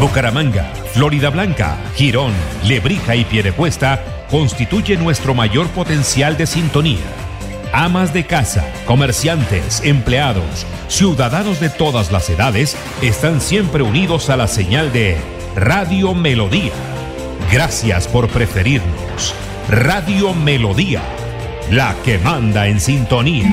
Bucaramanga, Florida Blanca, Girón, Lebrija y Piedecuesta constituye nuestro mayor potencial de sintonía. Amas de casa, comerciantes, empleados, ciudadanos de todas las edades están siempre unidos a la señal de Radio Melodía. Gracias por preferirnos. Radio Melodía, la que manda en sintonía.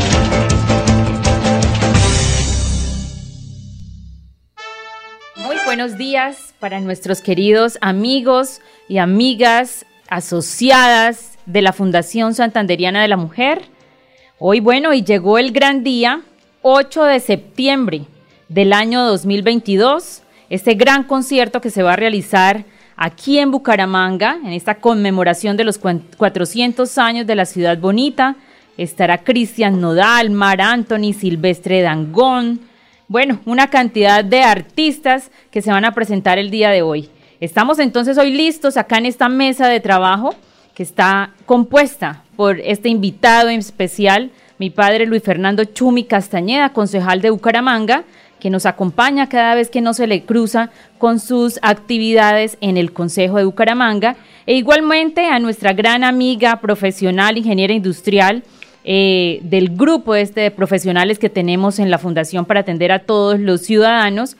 Muy buenos días para nuestros queridos amigos y amigas asociadas de la Fundación Santanderiana de la Mujer. Hoy, bueno, y llegó el gran día, 8 de septiembre del año 2022, este gran concierto que se va a realizar aquí en Bucaramanga, en esta conmemoración de los cuan- 400 años de la ciudad bonita. Estará Cristian Nodal, Mar Anthony, Silvestre Dangón, bueno, una cantidad de artistas que se van a presentar el día de hoy. Estamos entonces hoy listos acá en esta mesa de trabajo que está compuesta por este invitado en especial, mi padre Luis Fernando Chumi Castañeda, concejal de Bucaramanga, que nos acompaña cada vez que no se le cruza con sus actividades en el Consejo de Bucaramanga, e igualmente a nuestra gran amiga profesional, ingeniera industrial, eh, del grupo este de profesionales que tenemos en la Fundación para atender a todos los ciudadanos,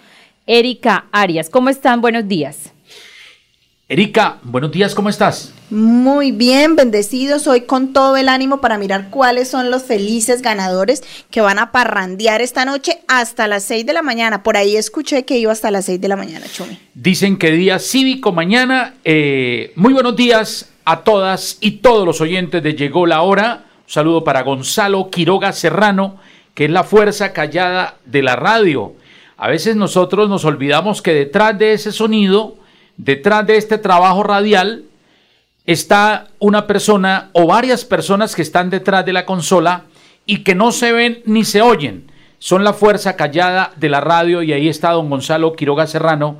Erika Arias. ¿Cómo están? Buenos días. Erika, buenos días, ¿cómo estás? Muy bien, bendecidos hoy con todo el ánimo para mirar cuáles son los felices ganadores que van a parrandear esta noche hasta las 6 de la mañana. Por ahí escuché que iba hasta las 6 de la mañana, Chumi. Dicen que día cívico mañana. Eh, muy buenos días a todas y todos los oyentes de Llegó la Hora. Un saludo para Gonzalo Quiroga Serrano, que es la fuerza callada de la radio. A veces nosotros nos olvidamos que detrás de ese sonido, detrás de este trabajo radial, está una persona o varias personas que están detrás de la consola y que no se ven ni se oyen. Son la fuerza callada de la radio y ahí está don Gonzalo Quiroga Serrano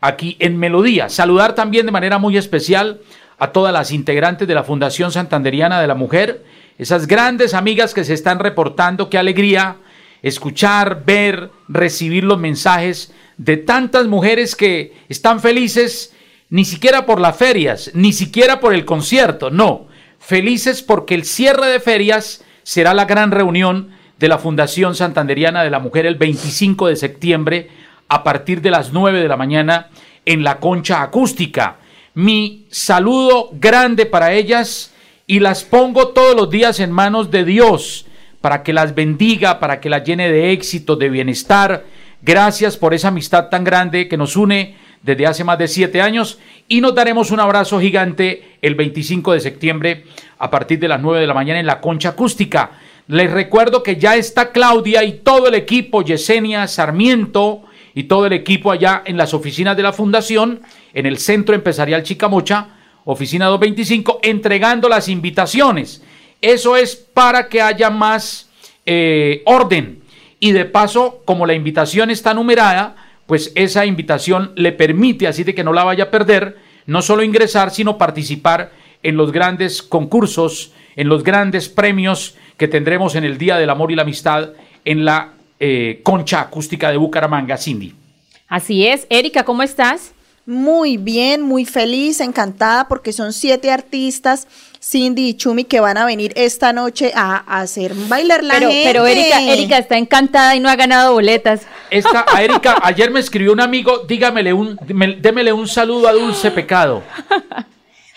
aquí en Melodía. Saludar también de manera muy especial a todas las integrantes de la Fundación Santanderiana de la Mujer, esas grandes amigas que se están reportando, qué alegría escuchar, ver, recibir los mensajes de tantas mujeres que están felices ni siquiera por las ferias, ni siquiera por el concierto, no, felices porque el cierre de ferias será la gran reunión de la Fundación Santanderiana de la Mujer el 25 de septiembre a partir de las 9 de la mañana en la concha acústica. Mi saludo grande para ellas y las pongo todos los días en manos de Dios para que las bendiga, para que las llene de éxito, de bienestar. Gracias por esa amistad tan grande que nos une desde hace más de siete años y nos daremos un abrazo gigante el 25 de septiembre a partir de las 9 de la mañana en la concha acústica. Les recuerdo que ya está Claudia y todo el equipo, Yesenia Sarmiento y todo el equipo allá en las oficinas de la Fundación, en el Centro Empresarial Chicamocha, oficina 225, entregando las invitaciones. Eso es para que haya más eh, orden. Y de paso, como la invitación está numerada, pues esa invitación le permite, así de que no la vaya a perder, no solo ingresar, sino participar en los grandes concursos, en los grandes premios que tendremos en el Día del Amor y la Amistad en la eh, Concha Acústica de Bucaramanga, Cindy. Así es. Erika, ¿cómo estás? Muy bien, muy feliz, encantada porque son siete artistas, Cindy y Chumi, que van a venir esta noche a, a hacer bailar la Pero, gente. pero Erika, Erika está encantada y no ha ganado boletas. Esta, a Erika, ayer me escribió un amigo, dígamele un, me- démele un saludo a Dulce Pecado.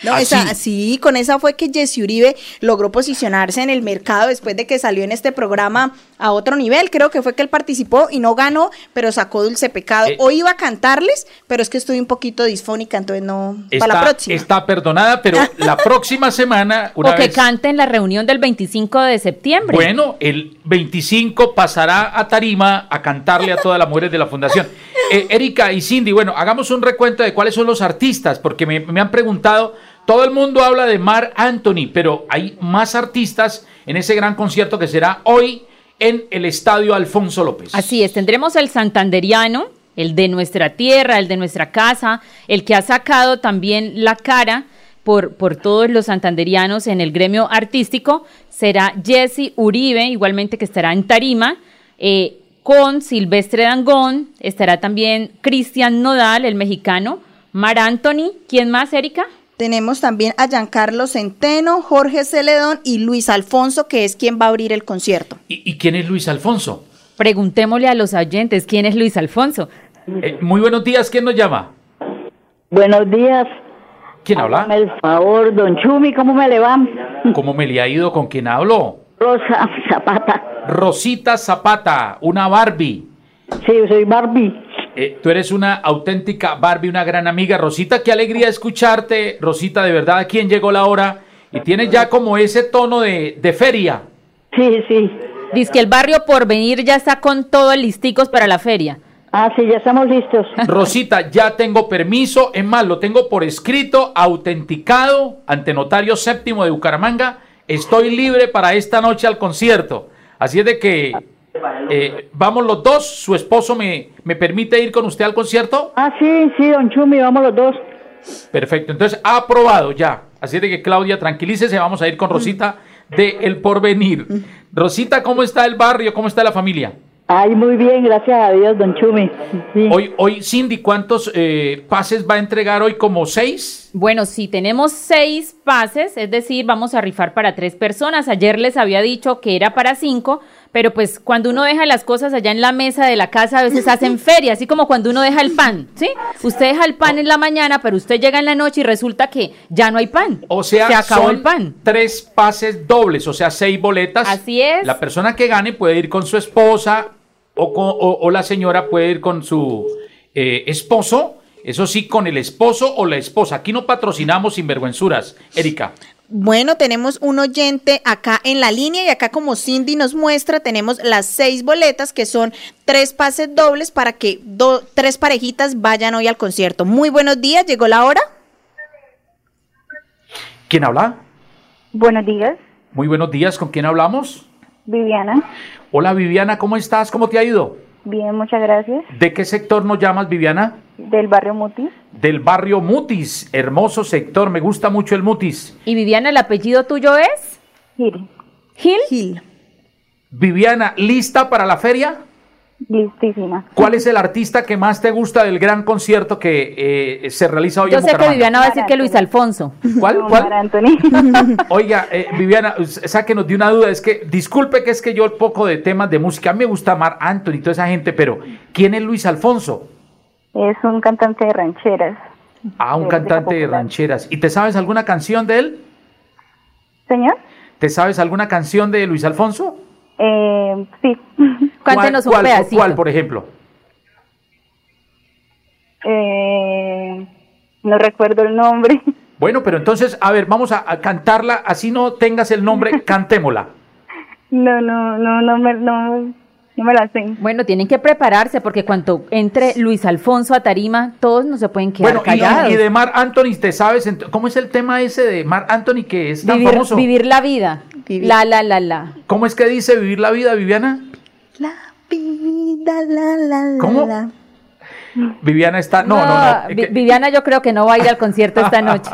No, Así. esa, sí, con esa fue que Jesse Uribe logró posicionarse en el mercado después de que salió en este programa a otro nivel. Creo que fue que él participó y no ganó, pero sacó Dulce Pecado. Eh. Hoy iba a cantarles, pero es que estoy un poquito disfónica, entonces no. para la Está, próxima. está perdonada, pero la próxima semana, una o que vez- cante en la reunión del 25 de septiembre. Bueno, el 25 pasará a Tarima a cantarle a todas las mujeres de la fundación. Eh, Erika y Cindy, bueno, hagamos un recuento de cuáles son los artistas, porque me, me han preguntado, todo el mundo habla de Mar Anthony, pero hay más artistas en ese gran concierto que será hoy en el Estadio Alfonso López. Así es, tendremos el santanderiano, el de nuestra tierra, el de nuestra casa, el que ha sacado también la cara por, por todos los santanderianos en el gremio artístico, será Jesse Uribe, igualmente que estará en Tarima, eh, con Silvestre Dangón, estará también Cristian Nodal, el mexicano, Mar Anthony, ¿quién más, Erika? Tenemos también a Giancarlo Centeno, Jorge Celedón y Luis Alfonso, que es quien va a abrir el concierto. ¿Y, y quién es Luis Alfonso? Preguntémosle a los oyentes, ¿quién es Luis Alfonso? Eh, muy buenos días, ¿quién nos llama? Buenos días. ¿Quién habla? Hágame el favor, don Chumi, ¿cómo me le va? ¿Cómo me le ha ido? ¿Con quién hablo? Rosa Zapata. Rosita Zapata, una Barbie. Sí, soy Barbie. Eh, tú eres una auténtica Barbie, una gran amiga. Rosita, qué alegría escucharte. Rosita, de verdad, ¿a quién llegó la hora? Y tienes ya como ese tono de, de feria. Sí, sí. Dice que el barrio por venir ya está con todos listicos para la feria. Ah, sí, ya estamos listos. Rosita, ya tengo permiso. Es más, lo tengo por escrito, autenticado ante notario séptimo de Bucaramanga. Estoy libre para esta noche al concierto. Así es de que eh, vamos los dos. ¿Su esposo me, me permite ir con usted al concierto? Ah, sí, sí, don Chumi, vamos los dos. Perfecto, entonces ha aprobado ya. Así de que Claudia, tranquilícese, vamos a ir con Rosita de El Porvenir. Rosita, ¿cómo está el barrio? ¿Cómo está la familia? Ay, muy bien, gracias a Dios, don Chumi. Sí. Hoy, hoy Cindy, ¿cuántos eh, pases va a entregar hoy? ¿Como seis? Bueno, sí, tenemos seis pases, es decir, vamos a rifar para tres personas. Ayer les había dicho que era para cinco, pero pues cuando uno deja las cosas allá en la mesa de la casa, a veces hacen feria, así como cuando uno deja el pan, ¿sí? Usted deja el pan en la mañana, pero usted llega en la noche y resulta que ya no hay pan. O sea, se acabó son el pan. tres pases dobles, o sea, seis boletas. Así es. La persona que gane puede ir con su esposa o, con- o- o la señora puede ir con su eh, esposo. Eso sí, con el esposo o la esposa. Aquí no patrocinamos sinvergüenzuras. Erika. Bueno, tenemos un oyente acá en la línea y acá como Cindy nos muestra, tenemos las seis boletas que son tres pases dobles para que do- tres parejitas vayan hoy al concierto. Muy buenos días, llegó la hora. ¿Quién habla? Buenos días, Muy buenos días. ¿Con quién hablamos? Viviana. Hola Viviana, ¿cómo estás? ¿Cómo te ha ido? Bien, muchas gracias. ¿De qué sector nos llamas, Viviana? Del barrio Mutis. Del barrio Mutis. Hermoso sector. Me gusta mucho el Mutis. Y Viviana, ¿el apellido tuyo es? Gil. Gil. Gil. Viviana, ¿lista para la feria? Listísima. ¿Cuál es el artista que más te gusta del gran concierto que eh, se realiza hoy Yo en sé que? Viviana va a decir que Luis Alfonso. ¿Cuál? ¿Cuál? Oiga, eh, Viviana, sáquenos de una duda. Es que, disculpe que es que yo poco de temas de música, a mí me gusta Mar Anthony y toda esa gente, pero ¿quién es Luis Alfonso? es un cantante de rancheras. Ah, un De cantante de rancheras. ¿Y te sabes alguna canción de él? Señor, ¿Te sabes alguna canción de Luis Alfonso? Eh, sí. Cántenos un ¿Cuál, pedacito. ¿Cuál, por ejemplo? Eh, no recuerdo el nombre. Bueno, pero entonces, a ver, vamos a, a cantarla, así no tengas el nombre, cantémosla. No, no, no, no me, no, no me la sé. Bueno, tienen que prepararse porque cuando entre Luis Alfonso a Tarima, todos no se pueden quedar Bueno, y- callados. y, de Mar Anthony, ¿te sabes? ¿Cómo es el tema ese de Mar Anthony que es tan vivir, famoso? vivir la vida. Vivir. La, la, la, la. ¿Cómo es que dice vivir la vida, Viviana? La vida, la, la, la, ¿Cómo? la. Viviana está... No, no, no. Vi- Viviana yo creo que no va a ir al concierto esta noche.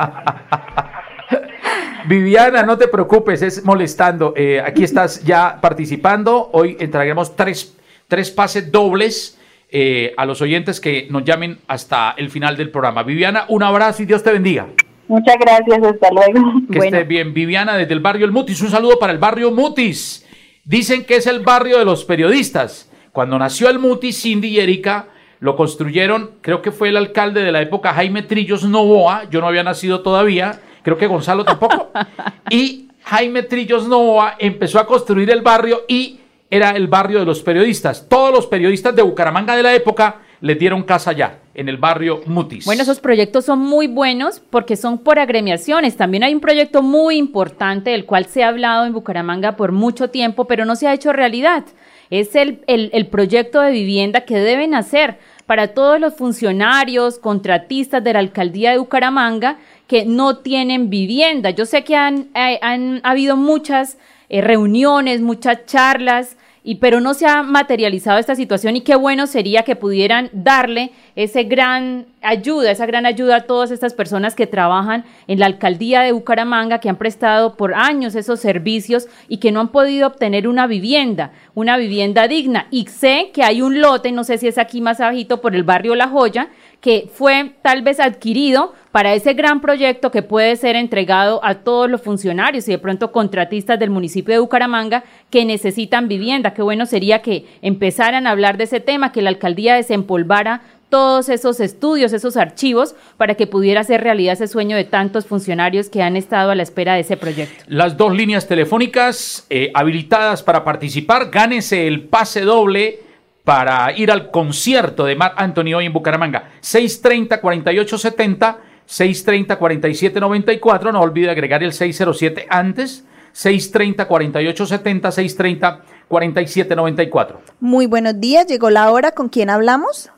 Viviana, no te preocupes, es molestando. Eh, aquí estás ya participando. Hoy entregaremos tres, tres pases dobles eh, a los oyentes que nos llamen hasta el final del programa. Viviana, un abrazo y Dios te bendiga. Muchas gracias, hasta luego. Que Bueno. esté bien. Viviana, desde el barrio El Mutis. Un saludo para el barrio Mutis. Dicen que es el barrio de los periodistas. Cuando nació el Mutis, Cindy y Erika lo construyeron, creo que fue el alcalde de la época, Jaime Trillos Novoa. Yo no había nacido todavía. creo que Gonzalo tampoco. y Jaime Trillos Novoa empezó a construir el barrio y era el barrio de los periodistas. Todos los periodistas de Bucaramanga de la época le dieron casa allá, en el barrio Mutis. Bueno, esos proyectos son muy buenos porque son por agremiaciones. También hay un proyecto muy importante del cual se ha hablado en Bucaramanga por mucho tiempo, pero no se ha hecho realidad. Es el, el, el proyecto de vivienda que deben hacer para todos los funcionarios, contratistas de la alcaldía de Bucaramanga que no tienen vivienda. Yo sé que han, eh, han habido muchas eh, reuniones, muchas charlas y pero no se ha materializado esta situación y qué bueno sería que pudieran darle ese gran ayuda, esa gran ayuda a todas estas personas que trabajan en la alcaldía de Bucaramanga, que han prestado por años esos servicios y que no han podido obtener una vivienda, una vivienda digna. Y sé que hay un lote, no sé si es aquí más abajito por el barrio La Joya, que fue tal vez adquirido para ese gran proyecto que puede ser entregado a todos los funcionarios y de pronto contratistas del municipio de Bucaramanga que necesitan vivienda. Qué bueno sería que empezaran a hablar de ese tema, que la alcaldía desempolvara todos esos estudios, esos archivos, para que pudiera ser realidad ese sueño de tantos funcionarios que han estado a la espera de ese proyecto. Las dos líneas telefónicas eh, habilitadas para participar, gánese el pase doble para ir al concierto de Marc Anthony hoy en Bucaramanga. 630-4870, 630-4794, no olvide agregar el 607 antes, 630-4870, 630-4794. Muy buenos días, llegó la hora, ¿con quién hablamos?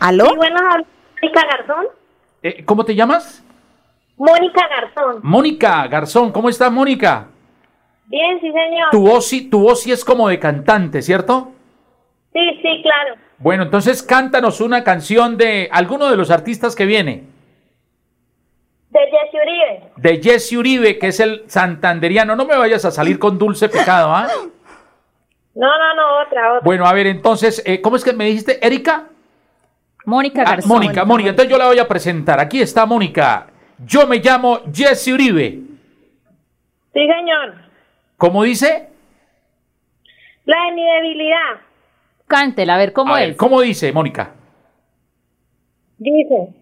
¿Aló? Sí, buenas, Mónica Garzón. Eh, ¿Cómo te llamas? Mónica Garzón. Mónica Garzón, ¿cómo estás, Mónica? Bien, sí, señor. Tu voz, tu voz sí es como de cantante, ¿cierto? Sí, sí, claro. Bueno, entonces cántanos una canción de alguno de los artistas que viene. De Jesse Uribe. De Jesse Uribe, que es el santanderiano. No me vayas a salir con dulce pecado, ¿ah? No, no, no, otra, otra. Bueno, a ver, entonces, eh, ¿cómo es que me dijiste, Erika? Mónica Ah, Garzón. Mónica, Mónica. Entonces yo la voy a presentar. Aquí está Mónica. Yo me llamo Jesse Uribe. Sí, señor. ¿Cómo dice? La de mi debilidad. Cántela, a ver cómo A ver, es. ¿Cómo dice, Mónica? Dice,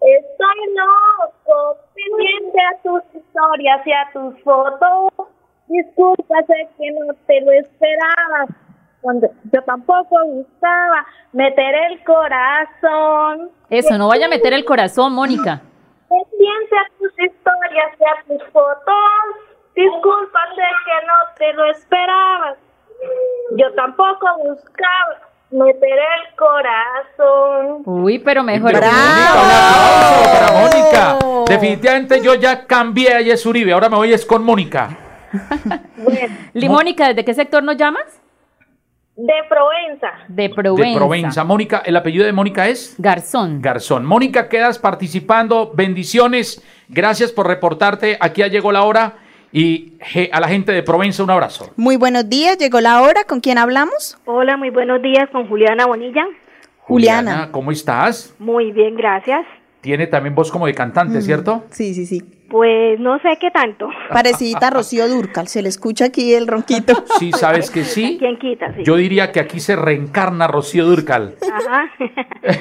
estoy loco, pendiente a tus historias y a tus fotos. Disculpa, sé que no te lo esperaba. Cuando yo tampoco buscaba meter el corazón. Eso, no vaya a meter el corazón, Mónica. Pendiente a tus historias y a tus fotos. Disculpa, sé que no te lo esperabas. Yo tampoco buscaba meter el corazón. Uy, pero mejor. Pero Mónica, un aplauso para Mónica. Definitivamente yo ya cambié a Uribe. Ahora me voy es con Mónica. Li- Mónica, ¿desde qué sector nos llamas? De Provenza. De Provenza. De Provenza. Mónica, ¿el apellido de Mónica es? Garzón. Garzón. Mónica, quedas participando. Bendiciones. Gracias por reportarte. Aquí ya llegó la hora. Y a la gente de Provenza un abrazo. Muy buenos días, llegó la hora, ¿con quién hablamos? Hola, muy buenos días con Juliana Bonilla. Juliana. ¿cómo estás? Muy bien, gracias. Tiene también voz como de cantante, ¿cierto? Sí, sí, sí. Pues no sé qué tanto. Parecidita a Rocío Durcal, se le escucha aquí el ronquito. Sí, sabes que sí. ¿Quién quita? Sí. Yo diría que aquí se reencarna Rocío Durcal. Ajá.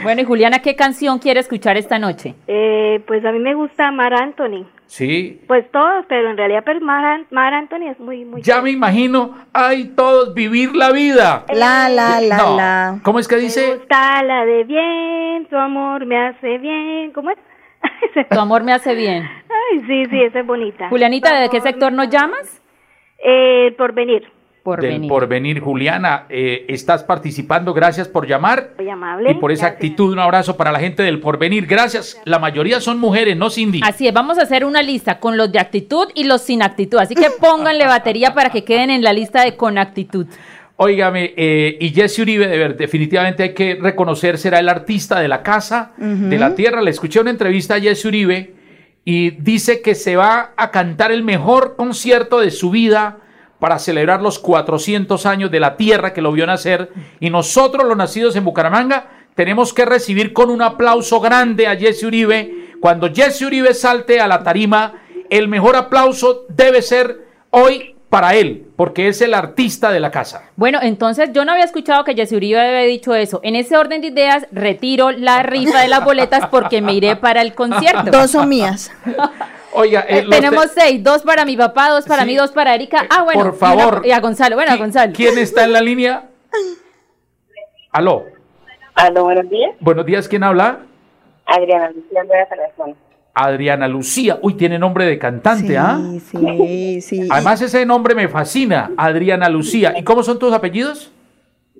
Bueno, y Juliana, ¿qué canción quiere escuchar esta noche? Eh, pues a mí me gusta Mar Anthony. Sí. Pues todos, pero en realidad pero Mar, An- Mar Anthony es muy, muy... Ya me imagino, ay, todos vivir la vida. La, la, la, No. la. ¿Cómo es que Me dice? gusta la de bien, tu amor me hace bien. ¿Cómo es? Tu amor me hace bien. Ay, sí, sí, esa es bonita. Julianita, ¿de qué sector nos llamas? Eh, por venir. Por Del venir. porvenir, Juliana, eh, estás participando, gracias por llamar Muy amable. y por esa Gracias. actitud. Un abrazo para la gente del porvenir, gracias. La mayoría son mujeres, no Cindy. Así es, vamos a hacer una lista con los de actitud y los sin actitud. Así que pónganle batería para que queden en la lista de con actitud. Óigame, eh, y Jesse Uribe, de ver, definitivamente hay que reconocer, será el artista de la casa, de la tierra. Le escuché una entrevista a Jesse Uribe y dice que se va a cantar el mejor concierto de su vida para celebrar los 400 años de la tierra que lo vio nacer. Y nosotros, los nacidos en Bucaramanga, tenemos que recibir con un aplauso grande a Jesse Uribe. Cuando Jesse Uribe salte a la tarima, el mejor aplauso debe ser hoy para él, porque es el artista de la casa. Bueno, entonces yo no había escuchado que Jessy Uribe había dicho eso. En ese orden de ideas, retiro la rifa de las boletas porque me iré para el concierto. Dos son mías. Oiga, eh, Eh, tenemos te- seis, dos para mi papá, dos para Sí. mí, dos para Erika. Ah, bueno. por favor. Y, a Gonzalo, bueno, a ¿Qui- Gonzalo. ¿Quién está en la línea? Aló. Aló, buenos días. Buenos días, ¿quién habla? Adriana Lucía Andrea Salazón. Adriana Lucía. Uy, tiene nombre de cantante, ¿ah? Sí, sí. Además, ese nombre me fascina, Adriana Lucía. ¿Y cómo son tus apellidos?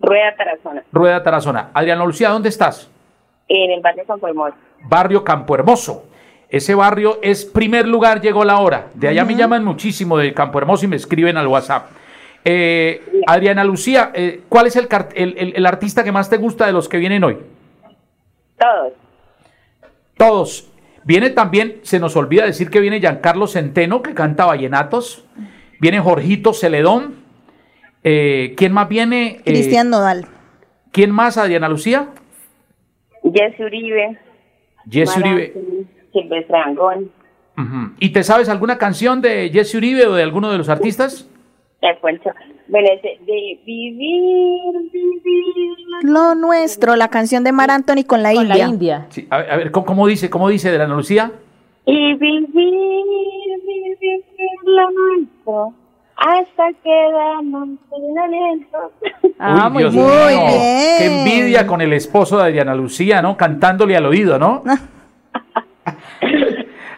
Rueda Tarazona. Rueda Tarazona. Adriana Lucía, ¿dónde estás? En el barrio Campo Hermoso. Barrio Campo Hermoso. Ese barrio es primer lugar, llegó la hora. De allá me llaman muchísimo del Campo Hermoso y me escriben al WhatsApp. Eh, Adriana Lucía, eh, ¿cuál es el, car- el- el- el artista que más te gusta de los que vienen hoy? Todos. Todos. Viene también, se nos olvida decir que viene Giancarlo Centeno, que canta vallenatos. Viene Jorgito Celedón. Eh, ¿Quién más viene? Eh, Cristian Nodal. ¿Quién más, Adriana Lucía? Jesse Uribe. Jesse Mara Uribe. Silvestre Angón. Ujú. ¿Y te sabes alguna canción de Jesse Uribe o de alguno de los artistas? El Poncho. Bueno, de vivir, vivir. Lo nuestro, la canción de Mar Anthony con la Con India. la India. Sí, a ver, a ver, ¿cómo, cómo dice, cómo dice Adriana Lucía? Y vivir, vivir lo nuestro. Hasta quedarnos sin aliento. Ah, Uy, muy Dios Muy bien. Qué envidia con el esposo de Adriana Lucía, ¿no? Cantándole al oído, ¿no?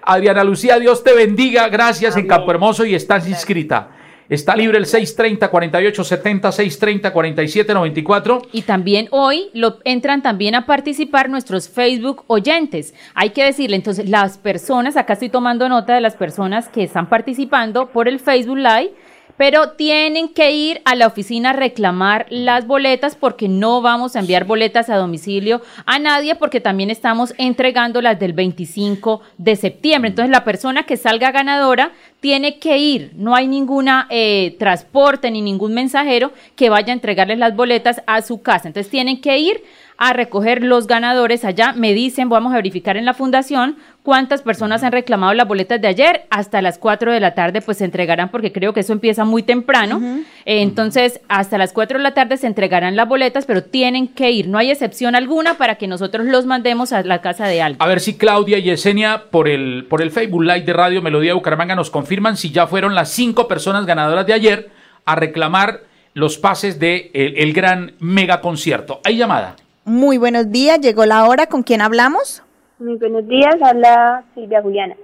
Adriana Lucía, Dios te bendiga. Gracias en Campo Hermoso y estás inscrita. Está libre el 630 4870 630 4794. Y también hoy lo entran también a participar nuestros Facebook oyentes. Hay que decirle, entonces, las personas, acá estoy tomando nota de las personas que están participando por el Facebook Live, pero tienen que ir a la oficina a reclamar las boletas porque no vamos a enviar boletas a domicilio a nadie porque también estamos entregando las del 25 de septiembre. Entonces la persona que salga ganadora tiene que ir, no hay ninguna eh, transporte ni ningún mensajero que vaya a entregarles las boletas a su casa. Entonces tienen que ir a recoger los ganadores allá. Me dicen, vamos a verificar en la fundación cuántas personas han reclamado las boletas de ayer. Hasta las 4 de la tarde pues se entregarán porque creo que eso empieza muy temprano. Eh, entonces hasta las 4 de la tarde se entregarán las boletas, pero tienen que ir. No hay excepción alguna para que nosotros los mandemos a la casa de alguien. A ver si Claudia y Yesenia por el, por el Facebook Live de Radio Melodía Bucaramanga nos confirman si ya fueron las cinco personas ganadoras de ayer a reclamar los pases de el, el gran mega concierto. Hay llamada. Muy buenos días, llegó la hora. ¿Con quién hablamos? Muy buenos días, habla Silvia Juliana.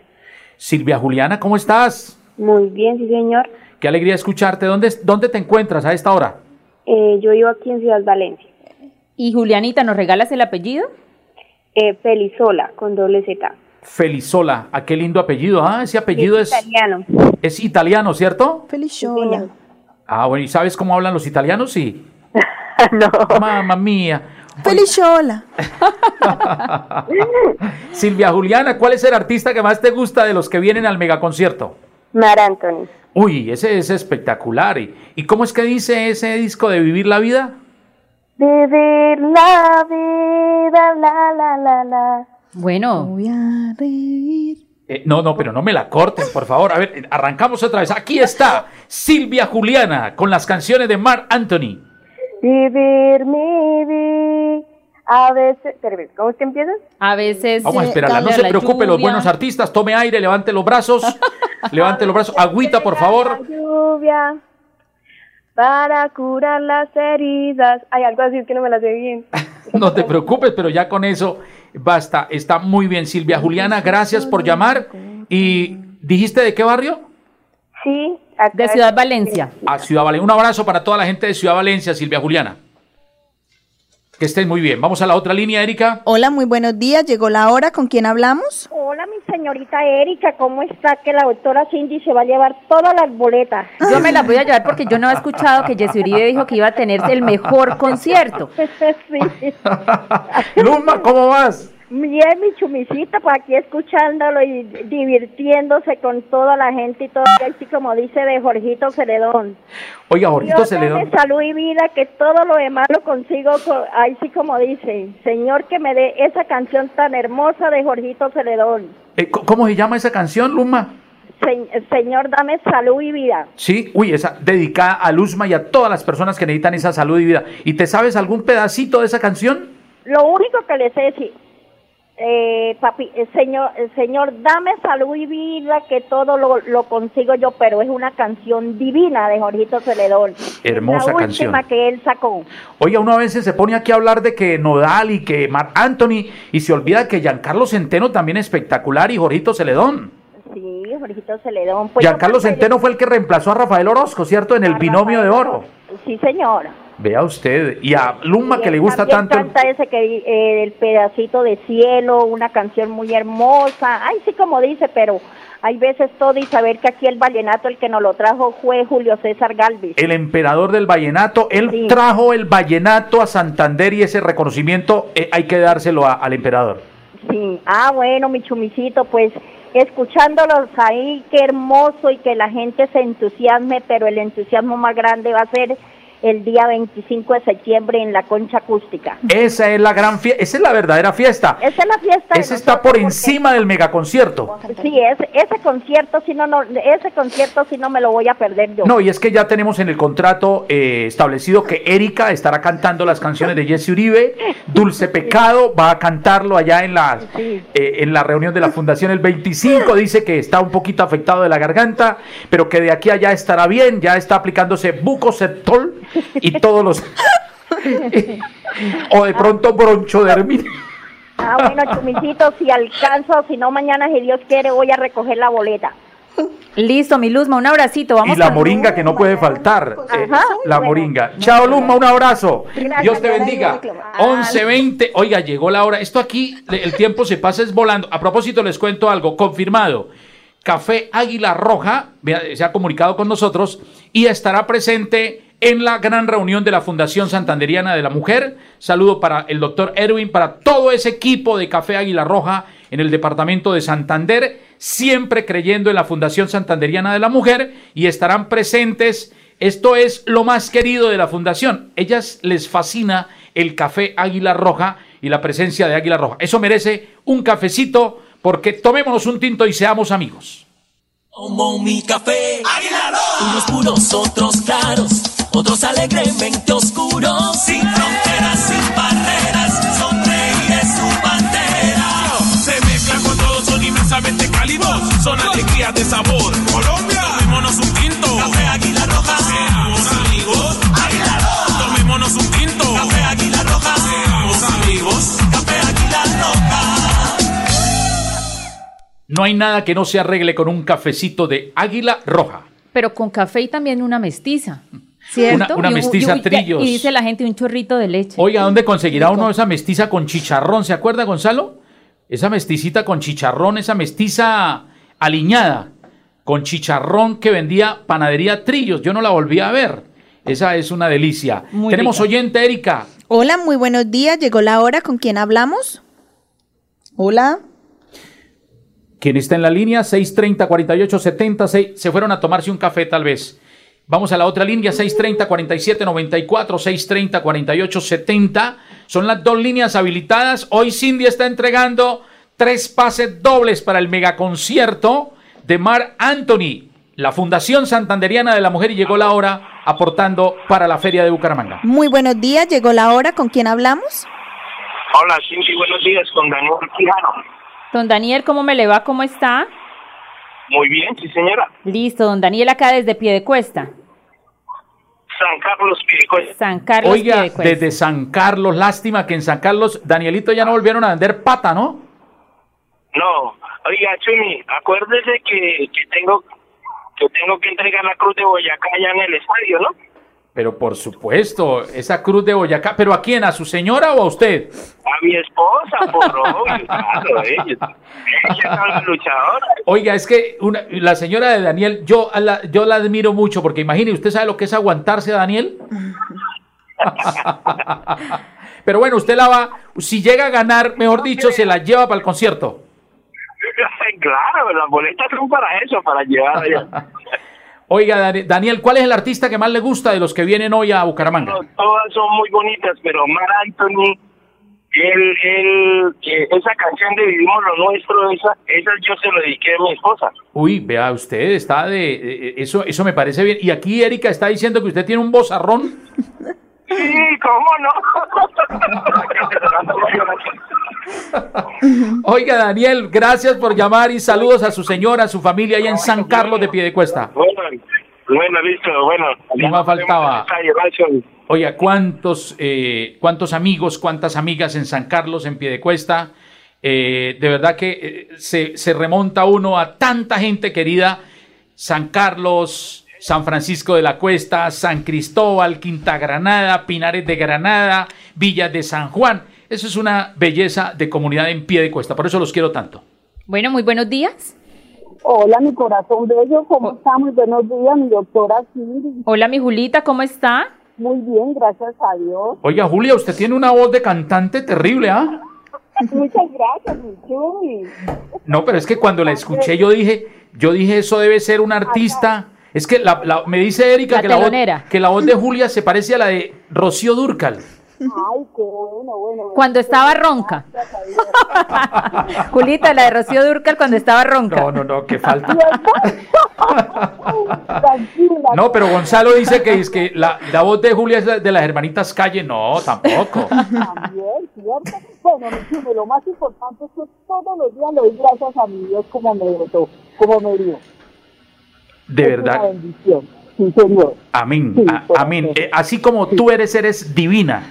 Silvia Juliana, ¿cómo estás? Muy bien, sí señor. Qué alegría escucharte. ¿Dónde, dónde te encuentras a esta hora? Eh, yo vivo aquí en Ciudad Valencia. Y Julianita, ¿nos regalas el apellido? Eh, Felizola, con doble Z. Felizola. ¿A qué lindo apellido? Ah, ese apellido es, Es italiano. es italiano, ¿cierto? Feliz Yola. Ah, bueno, ¿y sabes cómo hablan los italianos? Sí. no. Mamma mía. Feliz Yola. Silvia Juliana, ¿cuál es el artista que más te gusta de los que vienen al megaconcierto? Mar Anthony. Uy, ese es espectacular. ¿Y, y cómo es que dice ese disco de Vivir la Vida? Vivir la vida, la, la, la, la. Bueno, Voy a reír. Eh, no, no, pero no me la corten, por favor. A ver, eh, arrancamos otra vez. Aquí está Silvia Juliana con las canciones de Mark Anthony. Vivir mi vida. A veces. ¿Cómo es que empieza? a veces... Vamos a eh, esperarla. No se preocupe, los buenos artistas. Tome aire, levante los brazos. levante los brazos. Agüita, por favor. La lluvia. Para curar las heridas. Hay algo así es que no me la sé bien. No te preocupes, pero ya con eso basta. Está muy bien, Silvia Juliana. Gracias por llamar. ¿Y dijiste de qué barrio? Sí, acá De Ciudad Valencia. A Ciudad Valencia. Un abrazo para toda la gente de Ciudad Valencia, Silvia Juliana. Que estén muy bien. Vamos a la otra línea, Erika. Hola, muy buenos días. Llegó la hora. ¿Con quién hablamos? Hola, mi señorita Erika, ¿cómo está? Que la doctora Cindy se va a llevar todas las boletas. Yo me la voy a llevar porque yo no he escuchado que Jessy Uribe dijo que iba a tener el mejor concierto. sí. Luma, ¿cómo vas? Bien, mi chumicita, pues aquí escuchándolo y divirtiéndose con toda la gente y todo, así como dice de Jorgito Celedón. Oiga, Jorgito Dios Celedón. dame salud y vida, que todo lo demás lo consigo, co- ahí sí como dice, Señor, que me dé esa canción tan hermosa de Jorgito Celedón. Eh, ¿Cómo se llama esa canción, Luma? se- señor, dame salud y vida. Sí, uy, esa dedicada a Luzma y a todas las personas que necesitan esa salud y vida. ¿Y te sabes algún pedacito de esa canción? Lo único que les sé decir, eh, papi, eh, señor, eh, señor, dame salud y vida, que todo lo, lo consigo yo, pero es una canción divina de Jorgito Celedón. Hermosa la canción. última que él sacó. Oiga, uno a veces se pone aquí a hablar de que Nodal y que Marc Anthony y se olvida que Giancarlo Centeno también es espectacular y Jorgito Celedón. Sí, Jorgito Celedón. Pues Giancarlo Centeno fue el que reemplazó a Rafael Orozco, ¿cierto? En el binomio de oro. Sí, señor. Vea usted. Y a Luma Y que le gusta tanto. canta ese que eh, el pedacito de cielo, una canción muy hermosa. Ay, sí, como dice, pero hay veces todo y saber que aquí el vallenato el que nos lo trajo fue Julio César Galvez. el emperador del vallenato. Él trajo el vallenato a Santander y ese reconocimiento eh, hay que dárselo a- al emperador. Sí. Ah, bueno, mi chumicito, pues escuchándolos ahí, qué hermoso y que la gente se entusiasme, pero el entusiasmo más grande va a ser el día 25 de septiembre en la concha acústica. Esa es la gran fiesta, esa es la verdadera fiesta. Esa es la fiesta. Ese está por encima del megaconcierto. Sí, ese, ese concierto, si no, no, ese concierto si no me lo voy a perder yo. No, y es que ya tenemos en el contrato eh, establecido que Erika estará cantando las canciones de Jesse Uribe, Dulce Pecado va a cantarlo allá en la, eh, en la reunión de la fundación el 25, dice que está un poquito afectado de la garganta, pero que de aquí a allá estará bien, ya está aplicándose bucoceptol y todos los... o de pronto bronchodermina. Ah, bueno, chumicito, si alcanzo, si no, mañana, si Dios quiere, voy a recoger la boleta. Listo, mi Luzma, un abracito. Vamos Y la moringa que no puede faltar. eh, la moringa. Chao, Luma, un abrazo. Gracias, Dios te bendiga. bendiga. 11.20. Oiga, llegó la hora. Esto aquí, el tiempo se pasa es volando. A propósito, les cuento algo. Confirmado. Café Águila Roja se ha comunicado con nosotros y estará presente en la gran reunión de la Fundación Santanderiana de la Mujer. Saludo para el doctor Erwin, para todo ese equipo de Café Águila Roja en el departamento de Santander, siempre creyendo en la Fundación Santanderiana de la Mujer y estarán presentes. Esto es lo más querido de la Fundación. Ellas les fascina el café Águila Roja y la presencia de Águila Roja. Eso merece un cafecito porque tomémonos un tinto y seamos amigos. Como mi café, unos puros, otros claros, otros alegremente oscuros, sin fronteras, sin barreras, sonreír es su bandera. Se mezclan con todos, son inmensamente cálidos, son alegrías de sabor. Colombia, tomémonos un tinto. Café Águila Roja, Seamos amigos. Águila Roja, Tomémonos un tinto. Café Águila Roja, Seamos amigos. Café Águila Roja. No hay nada que no se arregle con un cafecito de Águila Roja. Pero con café y también una mestiza. ¿Cierto? Una- una Y un- mestiza y trillos. Y dice la gente un chorrito de leche. Oiga, ¿dónde conseguirá uno esa mestiza con chicharrón? ¿Se acuerda, Gonzalo? Esa mesticita con chicharrón, esa mestiza aliñada con chicharrón que vendía panadería Trillos. Yo no la volví a ver. Esa es una delicia. Muy Tenemos rica. oyente, Erika. Hola, muy buenos días. Llegó la hora. ¿Con quién hablamos? Hola. ¿Quién está en la línea? 630 48 70 seis- Se fueron a tomarse un café, tal vez. Vamos a la otra línea, 630 47 94 630 48 70 Son las dos líneas habilitadas. Hoy Cindy está entregando tres pases dobles para el megaconcierto de Mar Anthony. La Fundación Santanderiana de la Mujer y llegó la hora aportando para la Feria de Bucaramanga. Muy buenos días. Llegó la hora. ¿Con quién hablamos? Hola, Cindy, buenos días, con Daniel Quijano. Don Daniel, ¿cómo me le va? ¿Cómo está? Muy bien, sí, señora. Listo, don Daniel acá desde Piedecuesta. San Carlos Piricoya. San Carlos Oiga, Piedecuesta. desde San Carlos, lástima que en San Carlos, Danielito ya no volvieron a vender pata, ¿no? No, oiga, Chumi, acuérdese que, que tengo que tengo que entregar la cruz de Boyacá allá en el estadio, ¿no? Pero por supuesto, esa cruz de Boyacá. ¿Pero a quién? ¿A su señora o a usted? A mi esposa, por obvio, claro, ella, ella es luchadora. Oiga, es que una- la señora de Daniel, yo la, yo la admiro mucho, porque imagine, ¿usted sabe lo que es aguantarse a Daniel? Pero bueno, usted la va, si llega a ganar, mejor dicho, se la lleva para el concierto. Claro, las boletas son para eso, para llevar allá. Oiga, Dani- Daniel, ¿cuál es el artista que más le gusta de los que vienen hoy a Bucaramanga? Todas son muy bonitas, pero Mar Anthony él, él, eh, esa canción de Vivimos lo Nuestro, esa, esa yo se lo dediqué a mi esposa. Uy, vea, usted está de... eh, Eso, eso me parece bien. Y aquí Erika está diciendo que usted tiene un bozarrón. Sí, ¿cómo no? Oiga, Daniel, gracias por llamar y saludos a su señora, a su familia allá en San Carlos de Piedecuesta. Bueno, bueno, listo, bueno. No me faltaba. Oiga, ¿cuántos, eh, cuántos amigos, cuántas amigas en San Carlos, en Piedecuesta? Eh, de verdad que eh, se, se remonta uno a tanta gente querida. San Carlos, San Francisco de la Cuesta, San Cristóbal, Quinta Granada, Pinares de Granada, Villas de San Juan. Eso es una belleza de comunidad en pie de cuesta. Por eso los quiero tanto. Bueno, muy buenos días. Hola, mi corazón bello, ¿cómo está? Muy buenos días, mi doctora Cindy. Hola, mi Julita, ¿cómo está? Muy bien, gracias a Dios. Oiga, Julia, usted tiene una voz de cantante terrible, ¿ah? Muchas gracias, mi chumi. No, pero es que cuando la escuché yo dije, yo dije, eso debe ser un artista. Es que la- la- me dice Erika La que, la voz, telonera. que la voz de Julia se parece a la de Rocío Durcal. Ay, qué bueno, bueno. Cuando estaba ronca. Julita, la de Rocío Durcal cuando estaba ronca. No, no, no, que falta. Tranquila. No, pero Gonzalo dice que es que la, la voz de Julia es la- de las hermanitas Calle. No, tampoco. También, ¿cierto? Bueno, mi lo más importante es que todos los días le doy gracias a mi Dios como me dotó, como me dio. De Es verdad. Una bendición, sí, señor. Amén. Sí, a- amén. Eh, así como tú eres, eres divina.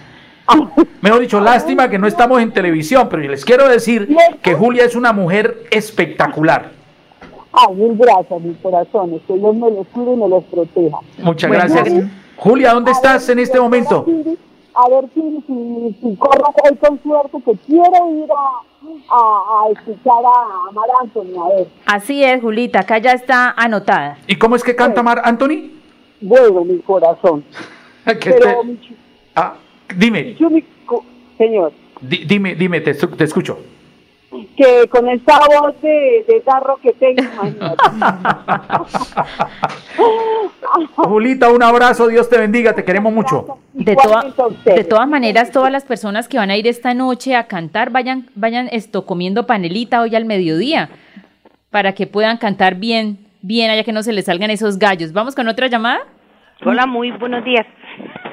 Mejor dicho, lástima que no estamos en televisión, pero les quiero decir que Julia es una mujer espectacular. Ay, mil gracias, mis corazones. Que Dios me los cuide y me los proteja. Muchas Bueno, gracias. Julia, ¿dónde estás en este momento? A ver si, si, si corro hoy con suerte, que quiero ir a, a, a escuchar a Mar Anthony, a ver. Así es, Julita, acá ya está anotada. ¿Y cómo es que canta Mar Anthony? Bueno, mi corazón. Que Pero, te- Ah, dime, chu- mi co- señor, di- dime, dime, te, te escucho. que con esta voz de, de tarro que tengo. Julita, un abrazo, Dios te bendiga, te queremos mucho. De, toda- de todas maneras, todas las personas que van a ir esta noche a cantar, vayan, vayan esto comiendo panelita hoy al mediodía, para que puedan cantar bien, bien, allá que no se les salgan esos gallos. Vamos con otra llamada. Hola, muy buenos días.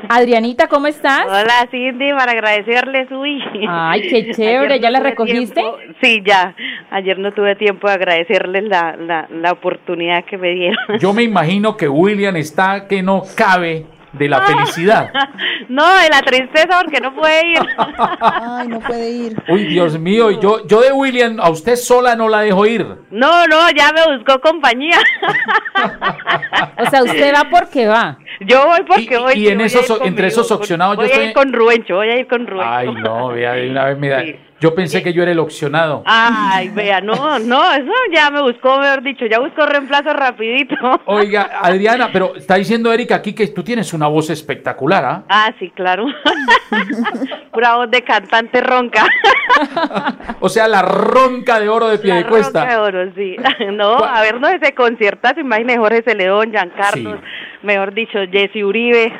Adrianita, ¿cómo estás? Hola, Cindy, para agradecerles, uy. Ay, qué chévere, ¿ya la recogiste? tiempo- Sí, ya. Ayer no tuve tiempo de agradecerles la, la, la oportunidad que me dieron. Yo me imagino que William está que no cabe de la felicidad. No, de la tristeza porque no puede ir. Ay, no puede ir. Uy, Dios mío, y yo, yo de William, a usted sola no la dejo ir. No, no, ya me buscó compañía. O sea, usted va porque va. Yo voy porque voy. y en voy esos- ir con entre esos opcionados yo voy a estoy- ir con Rubencho, voy a ir con Rubencho. Ay, no, vea, de una vez me da. Yo pensé que yo era el opcionado. Ay, vea, no, no, eso ya me buscó, mejor dicho, ya buscó reemplazo rapidito. Oiga, Adriana, pero está diciendo Erika aquí que tú tienes una voz espectacular, ¿ah? Ah, sí, claro. Pura voz de cantante ronca. O sea, la ronca de oro de pie de Ronca de cuesta. oro, sí. No, a ver, no, ese conciertazo, imagínese Jorge Celedón, Giancarlo, mejor dicho, Jesse Uribe,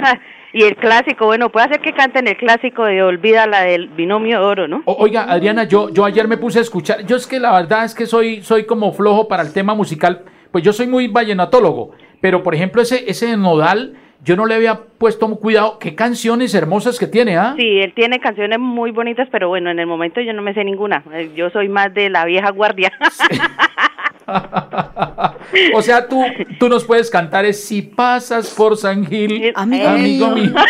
y el clásico, bueno, puede hacer que canten el clásico de Olvida la del binomio de oro, ¿no? Oiga, Adriana, yo, yo ayer me puse a escuchar. Yo es que la verdad es que soy, soy como flojo para el tema musical. Pues yo soy muy vallenatólogo. Pero, por ejemplo, ese, ese nodal, yo no le había puesto cuidado. Qué canciones hermosas que tiene, ¿ah? Sí, él tiene canciones muy bonitas, pero bueno, en el momento yo no me sé ninguna. Eh, Yo soy más de la vieja guardia. O sea, tú, tú nos puedes cantar es Si pasas por San Gil, amigo, mío.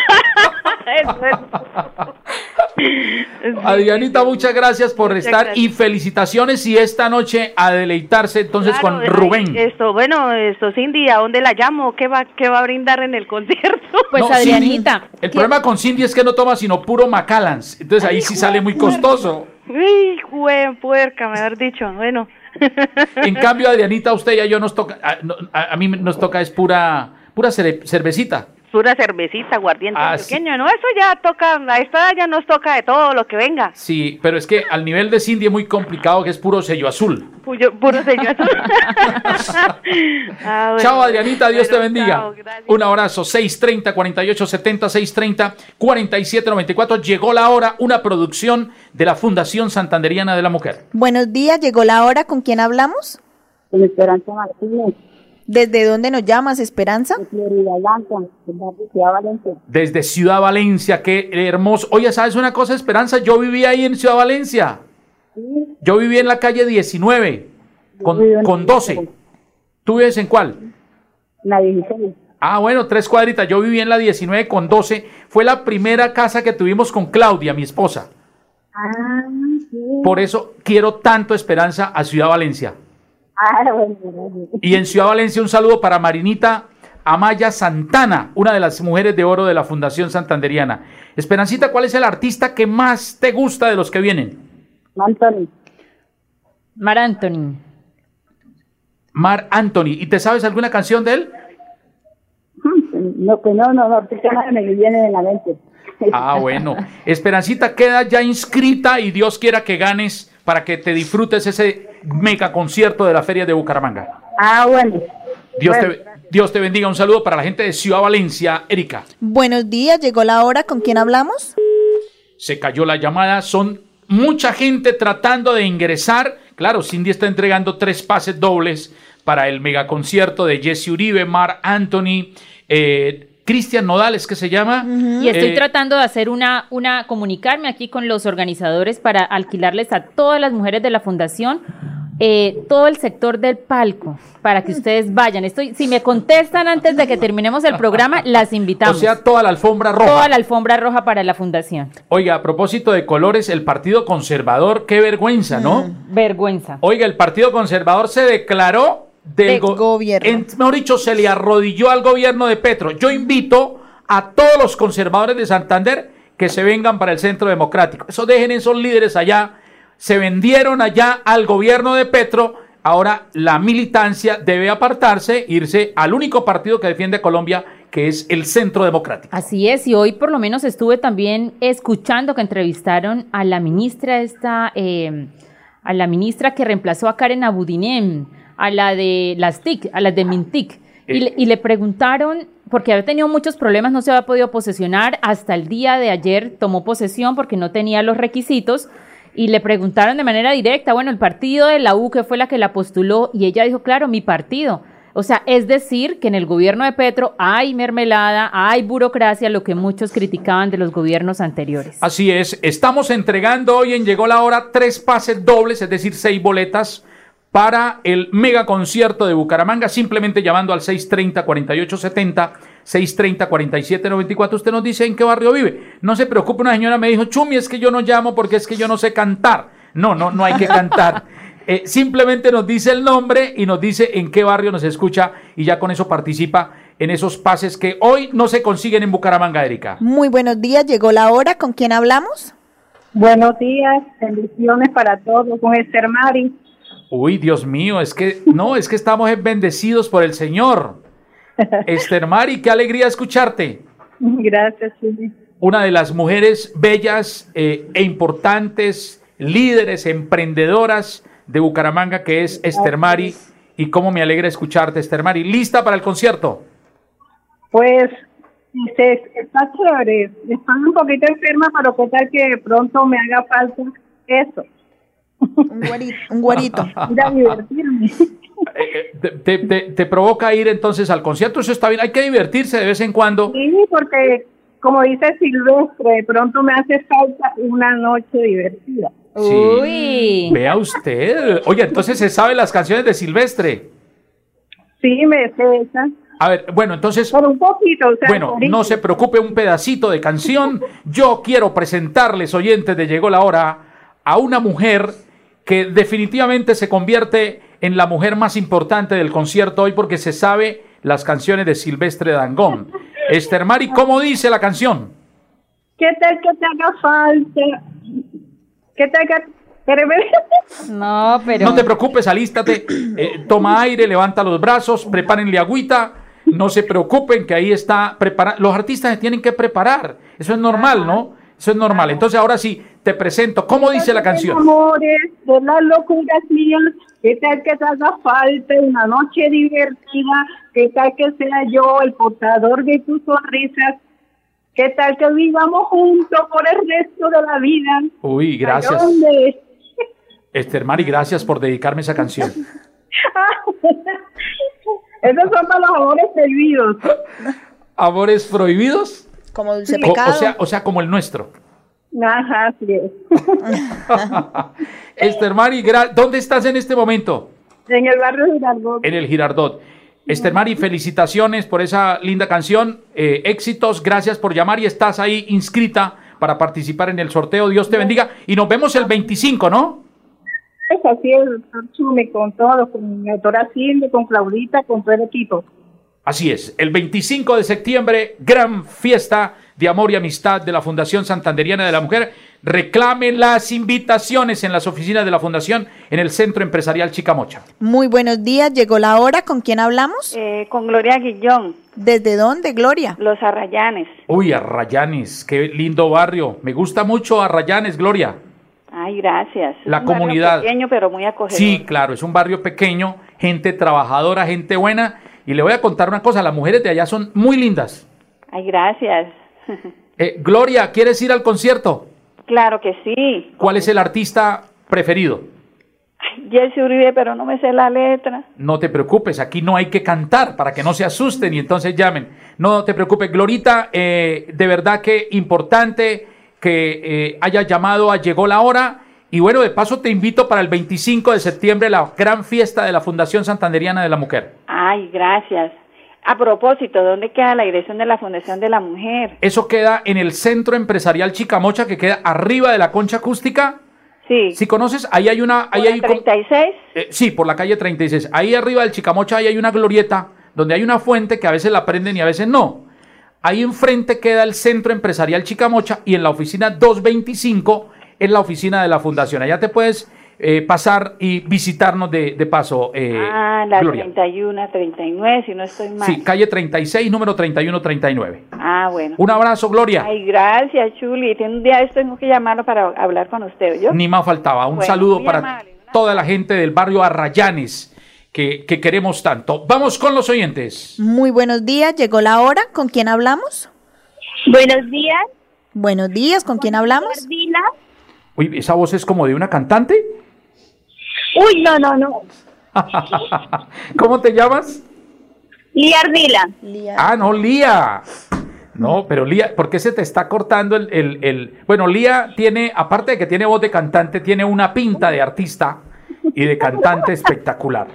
Adrianita, muchas gracias por Muchas estar gracias. y felicitaciones y esta noche a deleitarse entonces Claro, con eh, Rubén. Esto, bueno, esto, Cindy, ¿a dónde la llamo? ¿Qué va, qué va a brindar en el concierto? Pues No, Cindy, el problema con Cindy es que no toma sino puro Macallans. Entonces ahí sí sale muy costoso. Uy, jue puerca, mejor dicho. Bueno. En cambio, Adrianita, a usted y a yo nos toca, a, no- a- a mí nos toca es pura, pura cere- cervecita. Pura cervecita, aguardiente Ah, sí. antioqueño, no, eso ya toca, a esta edad ya nos toca de todo lo que venga. Sí, pero es que al nivel de Cindy es muy complicado que es puro sello azul. Puyo- puro sello azul. Ah, bueno. Chao Adrianita, Dios te bendiga. chao. Un abrazo, 630 48 70 630 47 94. Llegó la hora, una producción de la Fundación Santanderiana de la Mujer. Buenos días, llegó la hora. ¿Con quién hablamos? Con Esperanza Martínez, ¿Desde dónde nos llamas, Esperanza? Desde Ciudad Valencia, qué hermoso. Oye, ¿sabes una cosa, Esperanza? Yo viví ahí en Ciudad Valencia. Yo viví en la calle 19, con, con 12. ¿Tú vives en cuál? La 16. Ah, bueno, tres cuadritas. Yo viví en la 19 con 12. Fue la primera casa que tuvimos con Claudia, mi esposa. Ah, sí. Por eso quiero tanto Esperanza a Ciudad Valencia. Ah, bueno, bueno. Y en Ciudad Valencia un saludo para Marinita Amaya Santana, una de las mujeres de oro de la Fundación Santanderiana. Esperancita, ¿cuál es el artista que más te gusta de los que vienen? Anthony. Mar Anthony. Mar Anthony. ¿Y te sabes alguna canción de él? No, que no, no, no, ahorita nada me viene de la mente. Ah, bueno. Esperancita queda ya inscrita y Dios quiera que ganes para que te disfrutes ese mega concierto de la Feria de Bucaramanga. Ah, bueno. Dios, Bueno, te, Dios te bendiga. Un saludo para la gente de Ciudad Valencia, Erika. Buenos días, llegó la hora. ¿Con quién hablamos? Se cayó la llamada. Son mucha gente tratando de ingresar. Claro, Cindy está entregando tres pases dobles para el megaconcierto de Jesse Uribe, Mar Anthony, eh, Cristian Nodales, que se llama. Y estoy Eh, tratando de hacer una, una, comunicarme aquí con los organizadores para alquilarles a todas las mujeres de la fundación eh, todo el sector del palco para que ustedes vayan. Estoy, si me contestan antes de que terminemos el programa, las O invitamos. sea, toda la alfombra roja. Toda la alfombra roja para la fundación. Oiga, a propósito de colores, el Partido Conservador, qué vergüenza, ¿no? Vergüenza. Oiga, el Partido Conservador se declaró del De go- gobierno. en- mejor dicho, se le arrodilló al gobierno de Petro. Yo invito a todos los conservadores de Santander que se vengan para el Centro Democrático. Eso dejen esos líderes allá. Se vendieron allá al gobierno de Petro. Ahora la militancia debe apartarse, irse al único partido que defiende a Colombia, que es el Centro Democrático. Así es, y hoy por lo menos estuve también escuchando que entrevistaron a la ministra esta, eh, a la ministra que reemplazó a Karen Abudinem, a la de las TIC, a las de Mintic, y, le, y le preguntaron, porque había tenido muchos problemas, no se había podido posesionar, hasta el día de ayer tomó posesión porque no tenía los requisitos, y le preguntaron de manera directa, bueno, el partido de la U, que fue la que la postuló, y ella dijo, claro, mi partido. O sea, es decir, que en el gobierno de Petro hay mermelada, hay burocracia, lo que muchos criticaban de los gobiernos anteriores. Así es, estamos entregando hoy en Llegó la Hora tres pases dobles, es decir, seis boletas para el mega concierto de Bucaramanga, simplemente llamando al 630-4870, 630-4794. Usted nos dice en qué barrio vive. No se preocupe, una señora me dijo, Chumi, es que yo no llamo porque es que yo no sé cantar. No, no, no hay que cantar. Eh, simplemente nos dice el nombre y nos dice en qué barrio nos escucha y ya con eso participa en esos pases que hoy no se consiguen en Bucaramanga, Erika. Muy buenos días, llegó la hora. ¿Con quién hablamos? Buenos días, bendiciones para todos con Esther Mari. Uy, Dios mío, es que no, es que estamos bendecidos por el Señor. Esther Mari, qué alegría escucharte. Gracias, Chumi. Una de las mujeres bellas eh, e importantes, líderes, emprendedoras de Bucaramanga, que es Esther Mari. Y cómo me alegra escucharte, Esther Mari. ¿Lista para el concierto? Pues este, está chévere. Estoy un poquito enferma, pero qué tal que de pronto me haga falta eso. Un güerito. Un güerito. Ir a divertirme. ¿Te, te- te- te provoca ir entonces al concierto? Eso está bien. Hay que divertirse de vez en cuando. Sí, porque como dice Silvestre, de pronto me hace falta una noche divertida. Sí. Uy. Vea usted. Oye, entonces se sabe las canciones de Silvestre. Sí, me sé. A ver, bueno, entonces. Por un poquito, o sea, Bueno, por no se preocupe, un pedacito de canción. Yo quiero presentarles, oyentes de Llegó la Hora, a una mujer que definitivamente se convierte en la mujer más importante del concierto hoy porque se sabe las canciones de Silvestre Dangón. Esther Mari, ¿cómo dice la canción? ¿Qué tal que te haga falta? ¿Qué tal que... Pero- No, pero. No te preocupes, alístate, eh, toma aire, levanta los brazos, prepárenle agüita No se preocupen que ahí está preparado. Los artistas se tienen que preparar. Eso es normal, ¿no? Eso es normal. Entonces ahora sí, te presento. ¿Cómo dice la canción? Amores, de las locuras mías, ¿qué tal que te haga falta una noche divertida? ¿Qué tal que sea yo el portador de tus sonrisas? ¿Qué tal que vivamos juntos por el resto de la vida? Uy, gracias. ¿A dónde? Esther Mari, gracias por dedicarme esa canción. Esos son para los amores prohibidos. ¿Amores prohibidos? Como dulce O, pecado. o sea, o sea, como el nuestro. Ajá, así es. Esther Mari, ¿dónde estás en este momento? En el barrio Hidalgo. En el Girardot. Esther Mari, felicitaciones por esa linda canción. eh, éxitos, gracias por llamar y estás ahí inscrita para participar en el sorteo. Dios te bendiga. Y nos vemos el 25, ¿no? Es así es, doctor Chume, con todo, con mi autora Cindy, con Claudita, con todo el equipo. Así es, el 25 de septiembre, gran fiesta de amor y amistad de la Fundación Santanderiana de la Mujer. Reclamen las invitaciones en las oficinas de la Fundación en el Centro Empresarial Chicamocha. Muy buenos días, llegó la hora. ¿Con quién hablamos? Eh, con Gloria Guillón. ¿Desde dónde, Gloria? Los Arrayanes. Uy, Arrayanes, qué lindo barrio. Me gusta mucho Arrayanes, Gloria. Ay, gracias. La Un barrio comunidad. pequeño, pero muy acogedor. Sí, claro, es un barrio pequeño, gente trabajadora, gente buena. Y le voy a contar una cosa, las mujeres de allá son muy lindas. Ay, gracias. Eh, Gloria, ¿quieres ir al concierto? claro que sí. ¿Cuál es el artista preferido? Jesse Uribe, pero no me sé la letra. No te preocupes, aquí no hay que cantar para que no se asusten y entonces llamen. No te preocupes, Glorita, eh, de verdad que importante que eh, haya llamado a Llegó la Hora. Y bueno, de paso te invito para el 25 de septiembre, la gran fiesta de la Fundación Santanderiana de la Mujer. Ay, gracias. A propósito, ¿dónde queda la dirección de la Fundación de la Mujer? Eso queda en el Centro Empresarial Chicamocha, que queda arriba de la concha acústica. Sí. Si conoces, ahí hay una... Ahí hay, 36? Eh, sí, por la calle 36. Ahí arriba del Chicamocha ahí hay una glorieta donde hay una fuente que a veces la prenden y a veces no. Ahí enfrente queda el Centro Empresarial Chicamocha y en la oficina 225 es la oficina de la Fundación. Allá te puedes eh, pasar y visitarnos de, de paso, eh, ah, la Gloria. 31, 39, si no estoy mal. Sí, calle 36, número 3139. Ah, bueno. Un abrazo, Gloria. Ay, gracias, Chuli. Tiene Un día de esto tengo que llamarlo para hablar con usted, ¿yo? Ni más faltaba. Un Bueno, saludo para amable. toda la gente del barrio Arrayanes que, que queremos tanto. Vamos con los oyentes. Muy buenos días, llegó la hora. ¿Con quién hablamos? Buenos días. Buenos días, ¿con quién hablamos? Ardila. Uy, esa voz es como de una cantante. Uy, no, no, no. ¿Cómo te llamas? Lía Ardila. Ah, no, Lía. No, pero Lía, ¿por qué se te está cortando el, el, el- Bueno, Lía tiene, aparte de que tiene voz de cantante, tiene una pinta de artista y de cantante espectacular.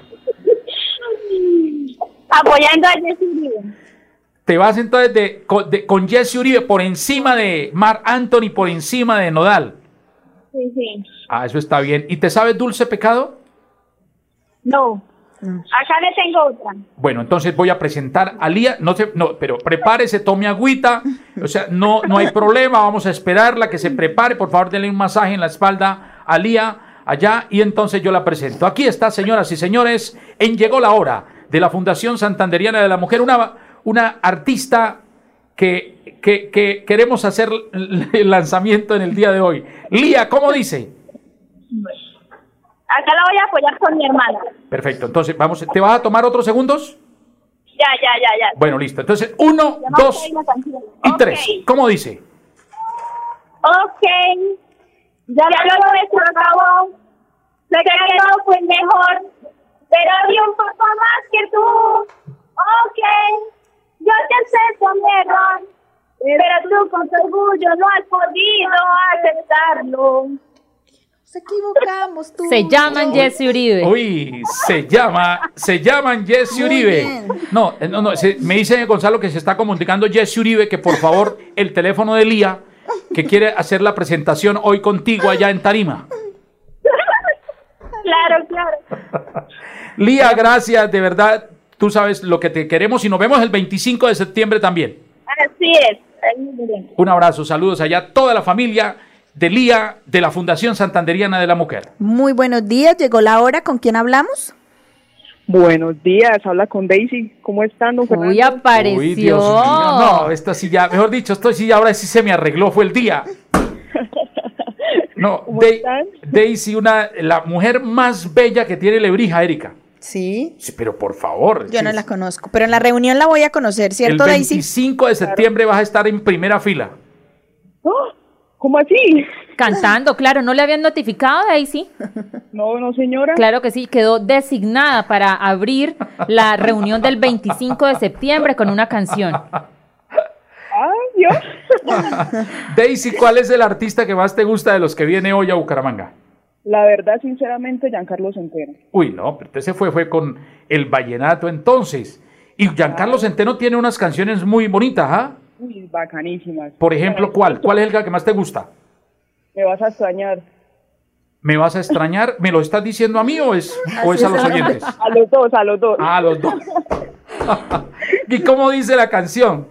Apoyando a Jessy Uribe. Te vas entonces de, con, de- con Jesse Uribe por encima de Mar Anthony, por encima de Nodal. Sí, sí. Ah, eso está bien. ¿Y te sabes Dulce Pecado? No. Acá le tengo otra. Bueno, entonces voy a presentar a Lía. No se, no, pero prepárese, tome agüita. O sea, no, no hay problema. Vamos a esperarla que se prepare. Por favor, denle un masaje en la espalda a Lía allá y entonces yo la presento. Aquí está, señoras y señores, en Llegó la Hora de la Fundación Santanderiana de la Mujer, una, una artista que, que, que queremos hacer el lanzamiento en el día de hoy. Lía, ¿cómo dice? Acá la voy a apoyar con mi hermana. Perfecto, entonces vamos, ¿te vas a tomar otros segundos? Ya, ya, ya, ya. Bueno, listo. Entonces, uno, Ya dos y tres. ¿Cómo dice? Ok. Ya lo nuestro acabó. Sé que no fue mejor, pero di un poco más que tú. Ok. Yo te acepto mi error, pero tú con tu orgullo no has podido aceptarlo. Nos equivocamos tú. Se llaman Jesse Uribe. Uy, se llama, se llaman Jesse Uribe. No, eh, no, no, se- me dice Gonzalo que se está comunicando Jesse Uribe que por favor el teléfono de Lía que quiere hacer la presentación hoy contigo allá en Tarima. Claro, claro. Lía, gracias, de verdad, tú sabes lo que te queremos y nos vemos el 25 de septiembre también. Así es. Ahí muy bien. Un abrazo, saludos allá a toda la familia de Lía de la Fundación Santanderiana de la Mujer. Muy buenos días, llegó la hora. ¿Con quién hablamos? Buenos días, habla con Daisy. ¿Cómo están, don Fernando? Uy, apareció. Uy, Dios mío, no, esto sí ya, mejor dicho, esto sí ya ahora sí se me arregló, fue el día. No, ¿Cómo Dai- están? Daisy, una, la mujer más bella que tiene Lebrija, Erika. Sí. Sí, pero por favor. Yo no la conozco, pero en la reunión la voy a conocer, El ¿cierto, Daisy? 25 de septiembre vas a estar en primera fila. ¿Cómo así? Cantando, claro, ¿no le habían notificado, Daisy? No, no, señora. Claro que sí, quedó designada para abrir la reunión del 25 de septiembre con una canción. Ay, Dios. Daisy, ¿cuál es el artista que más te gusta de los que viene hoy a Bucaramanga? La verdad, sinceramente, Giancarlo Centeno. Uy, no, pero ese fue, fue con el vallenato entonces. Y Giancarlo Centeno tiene unas canciones muy bonitas, ¿ah? Uy, bacanísimas. Por ejemplo, ¿cuál? ¿Cuál es el que más te gusta? Me vas a extrañar. ¿Me vas a extrañar? ¿Me lo estás diciendo a mí o es, o es a los oyentes? A los dos, a los dos. Ah, a los dos. ¿Y cómo dice la canción?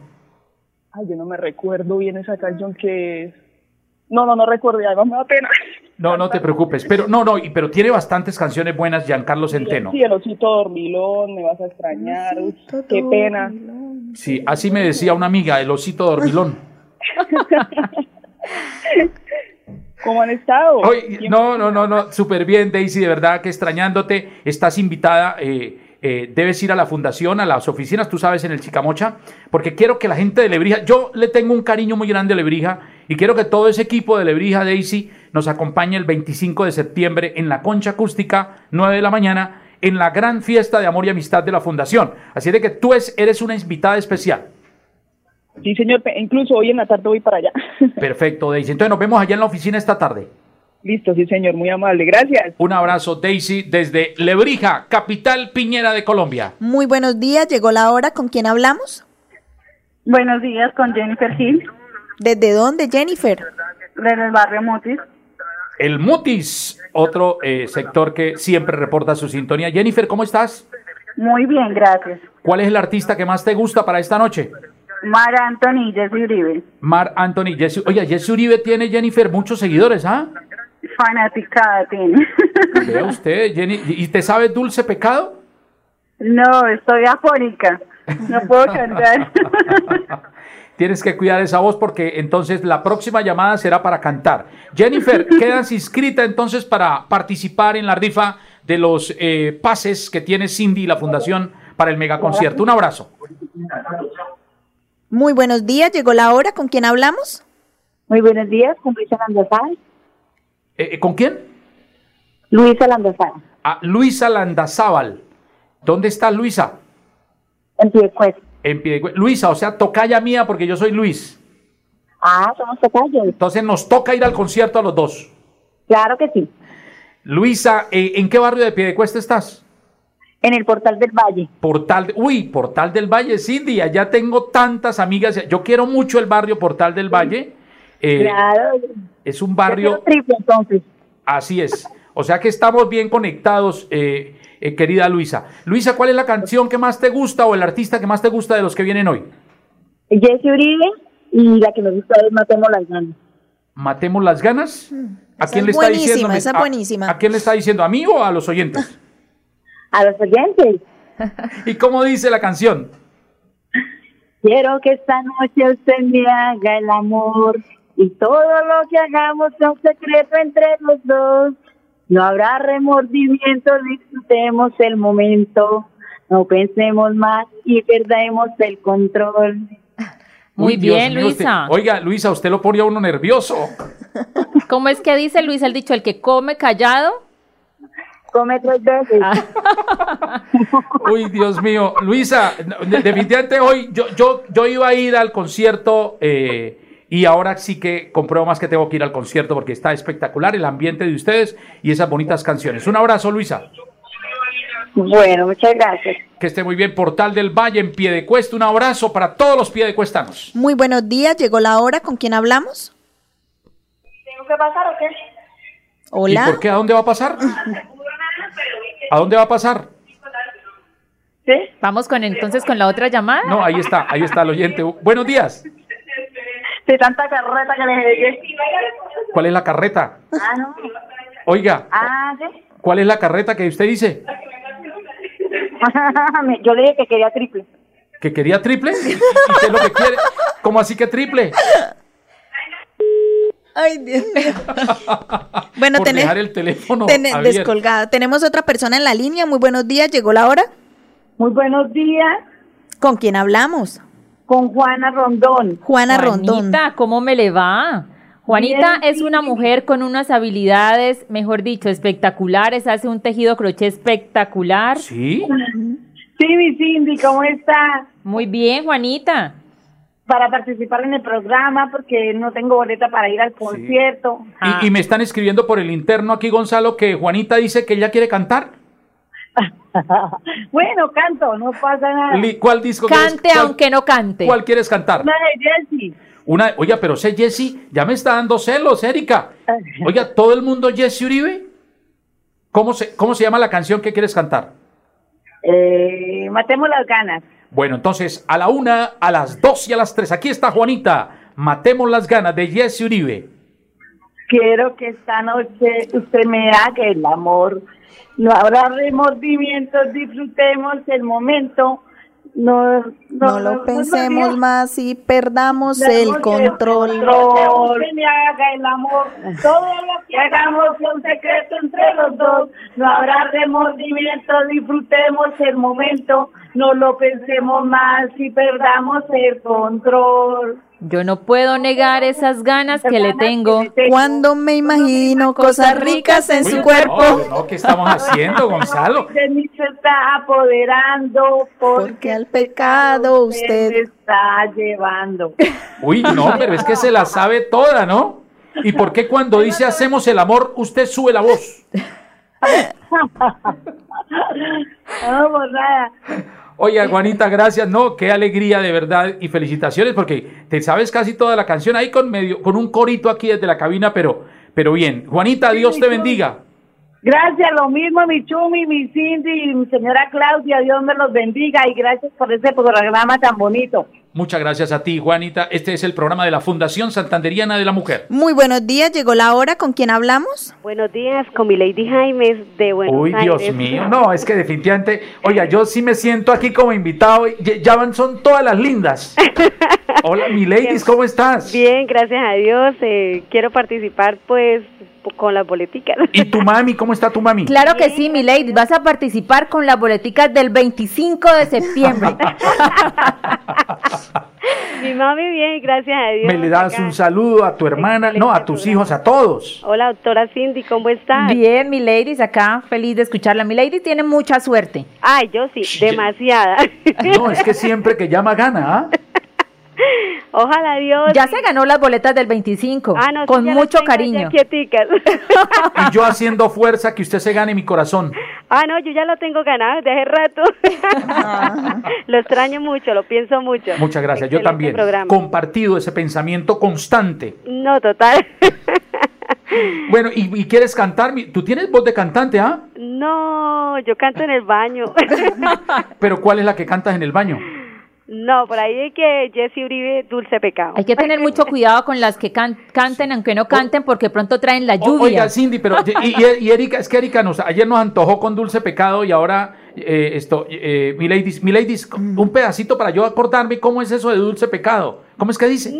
Ay, yo no me recuerdo bien esa canción que es. No, no, no recuerdo, y además me da pena. No, no te preocupes. Pero no, no, y- pero tiene bastantes canciones buenas Giancarlo Centeno. Sí, el osito dormilón, me vas a extrañar. Uy, qué pena. Sí, así me decía una amiga, el osito dormilón. ¿Cómo han estado? Oye, no, no, no, no, súper bien, Daisy, de verdad que extrañándote, estás invitada, eh, eh, debes ir a la fundación, a las oficinas, tú sabes, en el Chicamocha, porque quiero que la gente de Lebrija, yo le tengo un cariño muy grande a Lebrija y quiero que todo ese equipo de Lebrija, Daisy, nos acompañe el 25 de septiembre en la concha acústica, 9 de la mañana, en la gran fiesta de amor y amistad de la fundación. Así de que tú es- eres una invitada especial. Sí, señor, incluso hoy en la tarde voy para allá. Perfecto, Daisy. Entonces nos vemos allá en la oficina esta tarde. Listo, sí, señor, muy amable. Gracias. Un abrazo, Daisy, desde Lebrija, capital piñera de Colombia. Muy buenos días, llegó la hora. ¿Con quién hablamos? Buenos días, con Jennifer Gil, ¿Desde dónde, Jennifer? del barrio Mutis. El Mutis, otro eh, sector que siempre reporta su sintonía. Jennifer, ¿cómo estás? Muy bien, gracias. ¿Cuál es el artista que más te gusta para esta noche? Mar Anthony y Jesse Uribe, Mar Anthony, Jesse. Oye, Jesse Uribe tiene, Jennifer, muchos seguidores, ¿ah? Fanaticada tiene. Vea usted, Jenny. ¿Y te sabe Dulce Pecado? No, estoy afónica, no puedo cantar. Tienes que cuidar esa voz porque entonces la próxima llamada será para cantar. Jennifer, quedas inscrita entonces para participar en la rifa de los eh, pases que tiene Cindy y la Fundación para el megaconcierto. Un abrazo. Muy buenos días, llegó la hora. ¿Con quién hablamos? Muy buenos días, con Luisa Landazal. Eh, eh, ¿Con quién? Luisa Landazal, A Luisa Landazábal. ¿Dónde está Luisa? en Piedecuesta. En Piedecue- Luisa, o sea, tocaya mía porque yo soy Luis. Ah, somos tocayos. Entonces nos toca ir al concierto a los dos. Claro que sí. Luisa, eh, ¿en qué barrio de Piedecuesta estás? En el Portal del Valle. Portal, uy, Portal del Valle, Cindy, allá tengo tantas amigas. Yo quiero mucho el barrio Portal del Valle. Eh, claro. Es un barrio, Triple, entonces. así es. O sea que estamos bien conectados, eh, eh, querida Luisa. Luisa, ¿cuál es la canción que más te gusta o el artista que más te gusta de los que vienen hoy? Jesse Uribe y la que me gusta es Matemos las ganas. Matemos las ganas. ¿A Esa quién es le está diciendo? esa es ¿A- buenísima. ¿A quién le está diciendo? ¿A mí o a los oyentes? A los oyentes. ¿Y cómo dice la canción? Quiero que esta noche usted me haga el amor y todo lo que hagamos sea un secreto entre los dos. No habrá remordimiento, disfrutemos el momento. No pensemos más y perdemos el control. Muy Uy, bien, mío, usted- Luisa. oiga, Luisa, usted lo pone a uno nervioso. ¿Cómo es que dice Luis el dicho? El que come callado. Come tres veces. Uy, Dios mío. Luisa, de- definitivamente hoy yo, yo, yo iba a ir al concierto eh, y ahora sí que compruebo más que tengo que ir al concierto porque está espectacular el ambiente de ustedes y esas bonitas canciones. Un abrazo, Luisa. Bueno, muchas gracias. Que esté muy bien. Portal del Valle en pie de cuesta. Un abrazo para todos los pie de cuestanos. Muy buenos días, llegó la hora. ¿Con quién hablamos? ¿Tengo que pasar o qué? ¿Y Hola. por qué? ¿A dónde va a pasar? ¿A dónde va a pasar? Vamos con entonces con la otra llamada. No, ahí está, ahí está el oyente. Buenos días. De tanta carreta que les llegué. ¿Cuál es la carreta? Ah, no. Oiga, Ah, sí. ¿cuál es la carreta que usted dice? Me- Yo le dije que quería triple. ¿Que quería triple? ¿Y qué es lo que quiere? ¿Cómo así que triple? Ay, Dios mío. Bueno, Por tené- dejar el teléfono descolgada. Tenemos otra persona en la línea. Muy buenos días. ¿Llegó la hora? Muy buenos días. ¿Con quién hablamos? Con Juana Rondón. Juana Rondón. Juanita, ¿cómo me le va? Juanita Bien, es una mujer con unas habilidades, mejor dicho, espectaculares, hace un tejido crochet espectacular. ¿Sí? Sí, mi Cindy, ¿cómo está? Muy bien, Juanita. Para participar en el programa, porque no tengo boleta para ir al concierto. Y, y me están escribiendo por el interno aquí, Gonzalo, que Juanita dice que ella quiere cantar. Bueno, canto, no pasa nada. ¿Cuál disco quieres- Cante cuál- aunque no cante. ¿Cuál quieres cantar? Una de Jessie. Una, oiga, pero sé Jessy, ya me está dando celos, Erika. Oiga, ¿todo el mundo Jessy Uribe? ¿Cómo se, ¿Cómo se llama la canción que quieres cantar? Eh, matemos las ganas. Bueno, entonces, a la una, a las dos y a las tres. Aquí está Juanita. Matemos las ganas de Jessy Uribe. Quiero que esta noche usted me haga el amor. No habrá remordimientos, disfrutemos el momento. No, no, No lo pensemos más y perdamos Damos el control. control. Que me haga el amor. Todo lo que hagamos es un secreto entre los dos. No habrá remordimiento, disfrutemos el momento. No lo pensemos más y perdamos el control. Yo no puedo negar esas ganas que le tengo. Cuando me imagino cosas ricas en su cuerpo. No, no, ¿qué estamos haciendo, Gonzalo? De mí se está apoderando Porque al pecado usted. está llevando. Uy, no, pero es que se la sabe toda, ¿no? ¿Y por qué cuando dice hacemos el amor, usted sube la voz? No, por nada. Oye, Juanita, gracias. No, qué alegría de verdad y felicitaciones porque te sabes casi toda la canción ahí con medio, con un corito aquí desde la cabina, pero, pero bien. Juanita, Dios te bendiga. Gracias, lo mismo mi Chumi, mi Cindy y mi señora Claudia, Dios me los bendiga y gracias por ese programa tan bonito. Muchas gracias a ti, Juanita. Este es el programa de la Fundación Santanderiana de la Mujer. Muy buenos días. ¿Llegó la hora? ¿Con quién hablamos? Buenos días, con mi Lady Jaimes de Buenos Uy, Aires. Dios mío. No, es que definitivamente, oiga, yo sí me siento aquí como invitado. Ya, ya van, son todas las lindas. Hola, mi ladies, ¿cómo estás? Bien, gracias a Dios. eh, quiero participar, pues, con las boleticas. ¿Y tu mami? ¿Cómo está tu mami? Claro que sí, mi lady. Vas a participar con las boleticas del 25 de septiembre. mi mami bien, gracias a Dios. Me le das acá. un saludo a tu hermana, no, a tus hijos, a todos. Hola, doctora Cindy, ¿cómo estás? Bien, mi ladies, acá feliz de escucharla. Mi lady tiene mucha suerte. Ay, yo sí, demasiada. No, es que siempre que llama gana, ¿ah? Ojalá Dios. Ya se ganó las boletas del 25, Ah, no, con mucho cariño. Y yo haciendo fuerza que usted se gane mi corazón. ah, no, yo ya lo tengo ganado desde hace rato. lo extraño mucho, lo pienso mucho. Muchas gracias, yo también. programa. Compartido ese pensamiento constante. No, total. Bueno, ¿y, y quieres cantar? Mi- Tú tienes voz de cantante, ¿ah? no, yo canto en el baño. Pero ¿cuál es la que cantas en el baño? No, por ahí hay que Jesse Uribe, Dulce Pecado. Hay que tener mucho cuidado con las que can- canten, aunque no canten, porque pronto traen la O- lluvia. Oiga, Cindy, pero y, y- y Erika, es que Erika nos, ayer nos antojó con dulce pecado y ahora eh, esto, eh, mi ladies, mi ladies, un pedacito para yo acordarme cómo es eso de dulce pecado. ¿Cómo es que dice?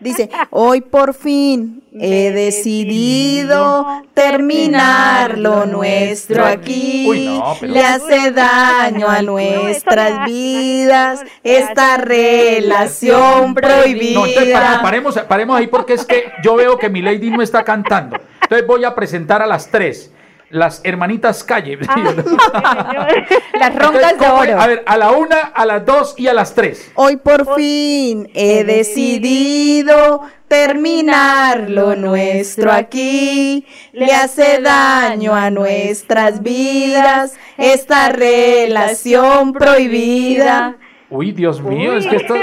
Dice, hoy por fin he decidido terminar lo nuestro aquí. Uy, no, pero- Le hace daño a nuestras vidas esta relación prohibida. No, entonces paremos, paremos ahí porque es que yo veo que mi lady no está cantando. Entonces voy a presentar a las tres, las hermanitas Calle. Las roncas de oro. A ver, a la una, a las dos y a las tres. Hoy por fin he decidido terminar lo nuestro aquí. Le hace daño a nuestras vidas esta relación prohibida. Uy, Dios mío, es que esto.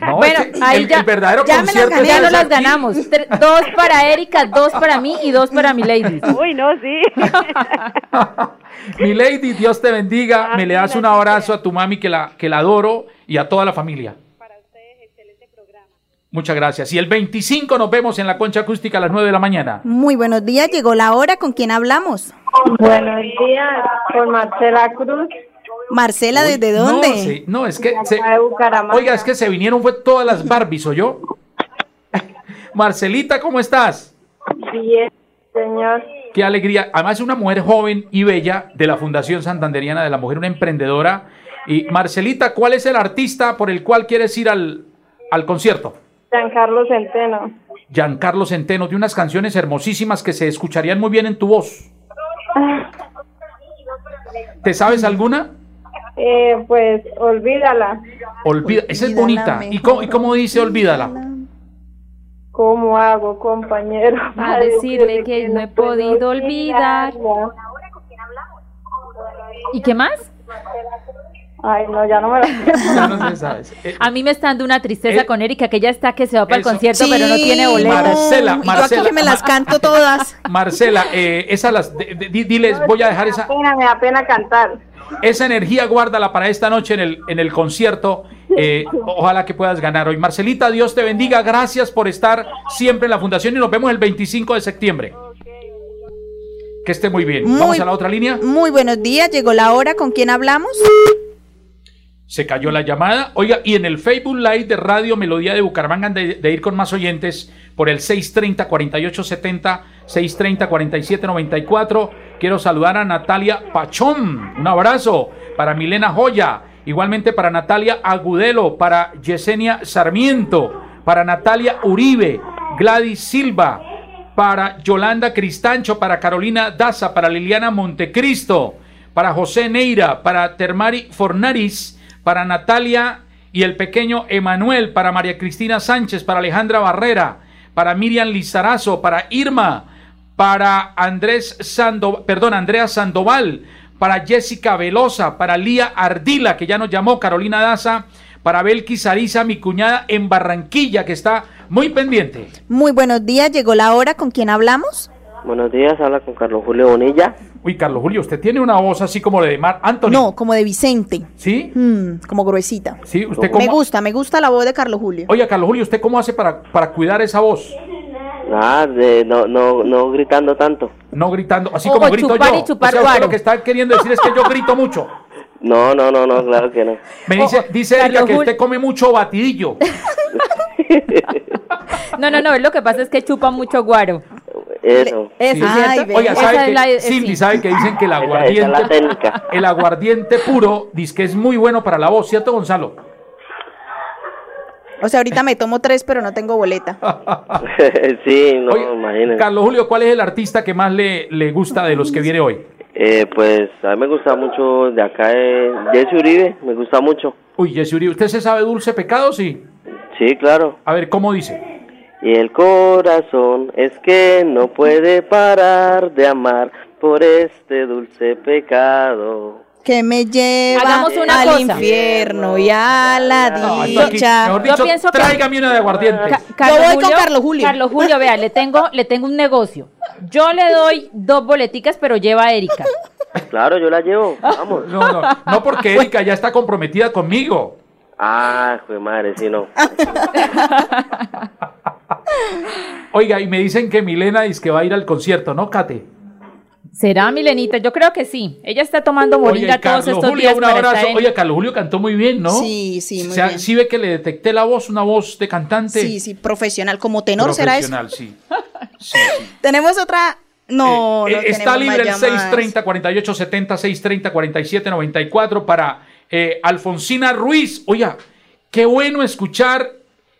No, bueno, es que ahí el, ya, el verdadero ya, me las concierto gané, es ya no las ganamos. Tre- dos para Erika, dos para mí y dos para mi lady. Uy, no, sí. Mi lady, Dios te bendiga. Me le das un abrazo a tu mami que la, que la adoro y a toda la familia. Muchas gracias. Y el 25 nos vemos en la concha acústica a las 9 de la mañana. Muy buenos días, llegó la hora, ¿con quién hablamos? Buenos días, con Marcela Cruz. Marcela, ¿desde No, dónde? sí, no, es que. se- oiga, es que se vinieron fue todas las Barbies, ¿o yo? Marcelita, ¿cómo estás? Bien, señor. Qué alegría. Además, es una mujer joven y bella de la Fundación Santanderiana de la Mujer, una emprendedora. Y Marcelita, ¿cuál es el artista por el cual quieres ir al, al concierto? Giancarlo Centeno. Giancarlo Centeno, de unas canciones hermosísimas que se escucharían muy bien en tu voz. ¿Te sabes alguna? Eh, pues olvídala. Olvida, esa es bonita. ¿Y cómo, ¿Y cómo dice olvídala? ¿Cómo hago, compañero? A para decirle decirle que no he podido olvidar. ¿Y qué más? Ay, no, ya no me no se sabes. Eh, A mí me está dando una tristeza Eh, con Erika, que ella está que se va para el concierto, Sí, pero no tiene boletas. Marcela, yo Marcela, aquí que me las canto todas. Marcela, eh, esa las, de- de- di- diles, voy a dejar esa, pena, me da pena cantar. Esa energía, guárdala para esta noche en el, en el concierto. eh, ojalá que puedas ganar hoy. Marcelita, Dios te bendiga. Gracias por estar siempre en la fundación y nos vemos el 25 de septiembre. Que esté muy bien. Vamos a la otra línea. Muy buenos días, llegó la hora. ¿Con quién hablamos? Se cayó la llamada. Oiga, y en el Facebook Live de Radio Melodía de Bucaramanga, de, de ir con más oyentes por el 630-4870, 630-4794. Quiero saludar a Natalia Pachón. Un abrazo para Milena Joya. Igualmente para Natalia Agudelo, para Yesenia Sarmiento, para Natalia Uribe, Gladys Silva, para Yolanda Cristancho, para Carolina Daza, para Liliana Montecristo, para José Neira, para Termari Fornaris, para Natalia y el pequeño Emanuel, para María Cristina Sánchez, para Alejandra Barrera, para Miriam Lizarazo, para Irma, para Andrés Sandoval, perdón, Andrea Sandoval, para Jessica Velosa, para Lía Ardila, que ya nos llamó, Carolina Daza, para Belkis Ariza, mi cuñada en Barranquilla, que está muy pendiente. Muy buenos días, llegó la hora. ¿Con quién hablamos? Buenos días, habla con Carlos Julio Bonilla. Uy, Carlos Julio, usted tiene una voz así como la de Mar Anthony. No, como de Vicente. ¿Sí? Mm, como gruesita. Sí, usted Me cómo... gusta, me gusta la voz de Carlos Julio. Oye, Carlos Julio, ¿usted cómo hace para, para cuidar esa voz? Nada, de, no, no, no gritando tanto. No gritando, así O- como grito chupar yo. y chupar o sea, usted guaro. lo que está queriendo decir es que yo grito mucho. No, no, no, no, claro que no. Me dice, dice Erika que usted come mucho batidillo. No, no, no, lo que pasa es que chupa mucho guaro. Eso. Eso, Sí. ¿cierto? Oiga, Esa ¿sabe es que, la- Cindy, sí. ¿sabe que dicen que aguardiente, el aguardiente puro, dice que es muy bueno para la voz, ¿cierto, Gonzalo? O sea, ahorita me tomo tres, pero no tengo boleta. sí, no, Oye, imagínense. Carlos Julio, ¿cuál es el artista que más le, le gusta de los que viene hoy? Eh, pues a mí me gusta mucho de acá, eh, Jesse Uribe, me gusta mucho. Uy, Jesse Uribe, ¿usted se sabe Dulce Pecado? Sí. Sí, claro. A ver, ¿cómo dice? Y el corazón es que no puede parar de amar por este dulce pecado. Que me lleva Hagamos una al cosa. infierno y a la No, esto aquí, dicha. mejor Yo dicho, pienso que- tráigame una de aguardiente. Ca- Yo voy con Carlos Julio. Carlos Julio, vea, le tengo, le tengo un negocio. Yo le doy dos boleticas, pero lleva a Erika. Claro, yo la llevo, vamos. No, no, no porque Erika ya está comprometida conmigo. Ah, jue madre, sí, no. Oiga, y me dicen que Milena dice que va a ir al concierto, ¿no, Kate? ¿Será, Milenita? Yo creo que sí. Ella está tomando moringa Oye, todos Carlos estos Julio, días un abrazo. en- Oye, Carlos Julio cantó muy bien, ¿no? Sí, sí, muy O sea, bien. sí ve que le detecté la voz, una voz de cantante. Sí, sí, profesional. Como tenor será eso. profesional, sí. Sí, sí. Tenemos otra. No, Eh, no eh, está libre el más llamadas. 630 48 70 630 47 94 para eh, Alfonsina Ruiz. Oiga, qué bueno escuchar,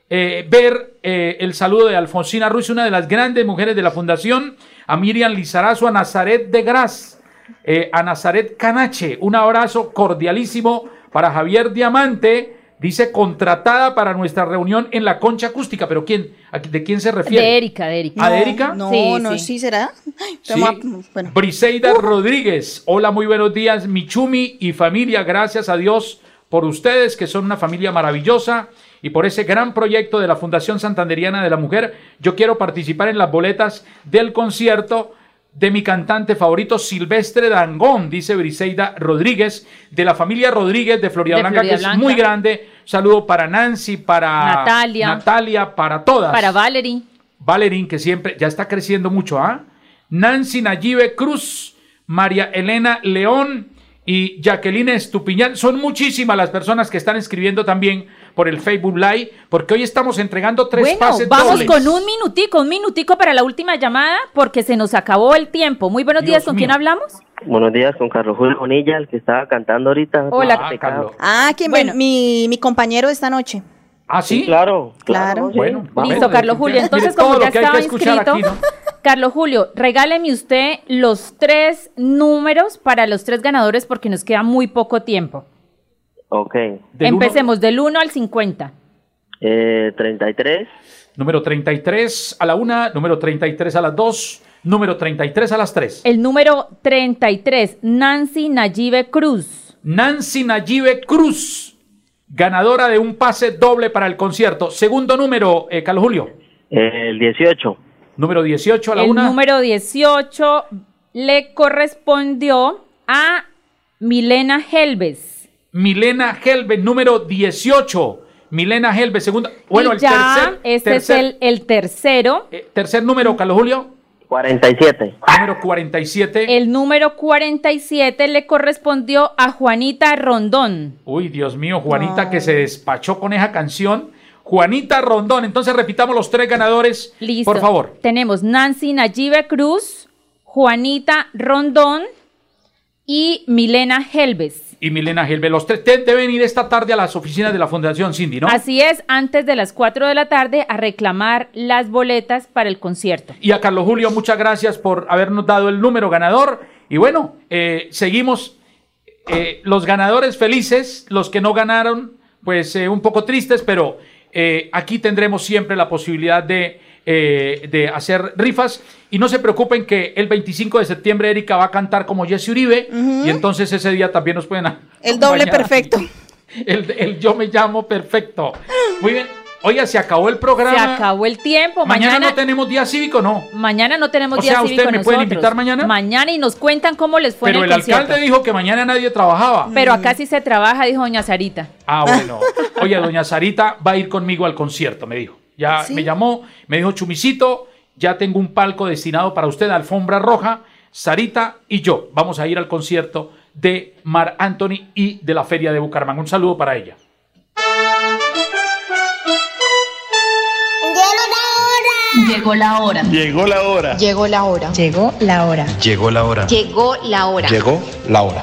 eh, ver eh, el saludo de Alfonsina Ruiz, una de las grandes mujeres de la fundación, a Miriam Lizarazo, a Nazaret de Gras, eh, a Nazaret Canache. Un abrazo cordialísimo para Javier Diamante. Dice contratada para nuestra reunión en la concha acústica, pero ¿quién? ¿A- ¿De quién se refiere? De Erika, de Erika. ¿A de Erika? No, Sí, no, sí. sí, será. Sí. bueno. Briseida Rodríguez, hola, muy buenos días, Michumi y familia, gracias a Dios por ustedes, que son una familia maravillosa, y por ese gran proyecto de la Fundación Santanderiana de la Mujer. Yo quiero participar en las boletas del concierto de mi cantante favorito, Silvestre Dangón, dice Briseida Rodríguez, de la familia Rodríguez de Florida De Blanca, Florida que Blanca. es muy grande. Saludo para Nancy, para Natalia. Natalia, para todas. Para Valerie. Valerín, que siempre ya está creciendo mucho, ¿ah? Nancy Nayibe Cruz, María Elena León y Jacqueline Estupiñán. Son muchísimas las personas que están escribiendo también por el Facebook Live, porque hoy estamos entregando tres Bueno, pases vamos dobles. con un minutico, un minutico para la última llamada, porque se nos acabó el tiempo. Muy buenos días, ¿con quién hablamos? Buenos días con Carlos Julio Bonilla, el que estaba cantando ahorita. Hola. Ah, Carlos. Ah, que me- mi, mi compañero de esta noche. ¿Ah, sí? claro, Claro. Bueno, Vamos. Listo, Carlos Julio. Entonces, Mire como ya estaba inscrito, aquí, ¿no? Carlos Julio, regáleme usted los tres números para los tres ganadores porque nos queda muy poco tiempo. Ok. Empecemos del 1 al 50. Eh, 33. Número 33 a la una, número 33 a las dos, número 33 a las tres. El número 33, Nancy Nayibe Cruz. Nancy Nayibe Cruz, ganadora de un pase doble para el concierto. Segundo número, eh, Carlos Julio. El 18. Número 18 a la El una. número 18 le correspondió a Milena Helves. Milena Helve, número 18. Milena Helve, segunda. Bueno, Y el ya, tercer. este tercer, es el, el tercero. eh, tercer número, Carlos Julio. 47. Número 47. El número 47 le correspondió a Juanita Rondón. Uy, Dios mío, Juanita que se despachó con esa canción. Juanita Rondón. Entonces repitamos los tres ganadores. Listo. Por favor. Tenemos Nancy Nayibe Cruz, Juanita Rondón y Milena Helves. Y Milena Helve. Los tres de- deben ir esta tarde a las oficinas de la Fundación Cindy, ¿no? Así es, antes de las 4 de la tarde a reclamar las boletas para el concierto. Y a Carlos Julio, muchas gracias por habernos dado el número ganador. Y bueno, eh, seguimos eh, los ganadores felices, los que no ganaron, pues eh, un poco tristes, pero aquí tendremos siempre la posibilidad de, eh, de hacer rifas. Y no se preocupen que el 25 de septiembre Erika va a cantar como Jesse Uribe y entonces ese día también nos pueden El doble perfecto. El, el yo me llamo perfecto. Muy bien. Oiga, se acabó el programa. Se acabó el tiempo. Mañana, Mañana, no tenemos día cívico, no. mañana no tenemos O día sea, cívico ¿usted me pueden invitar mañana? Mañana y nos cuentan cómo les fue Pero en el el, concierto. alcalde dijo que mañana nadie trabajaba. Pero acá sí se trabaja, dijo doña Sarita. Ah, bueno. Oye, doña Sarita va a ir conmigo al concierto, me dijo. Ya ¿Sí? me llamó, me dijo, Chumicito, ya tengo un palco destinado para usted, alfombra roja. Sarita y yo vamos a ir al concierto de Mar Anthony y de la Feria de Bucaramanga. Un saludo para ella. Llegó la hora. Llegó la hora. Llegó la hora. Llegó la hora. Llegó la hora. Llegó la hora. Llegó la hora.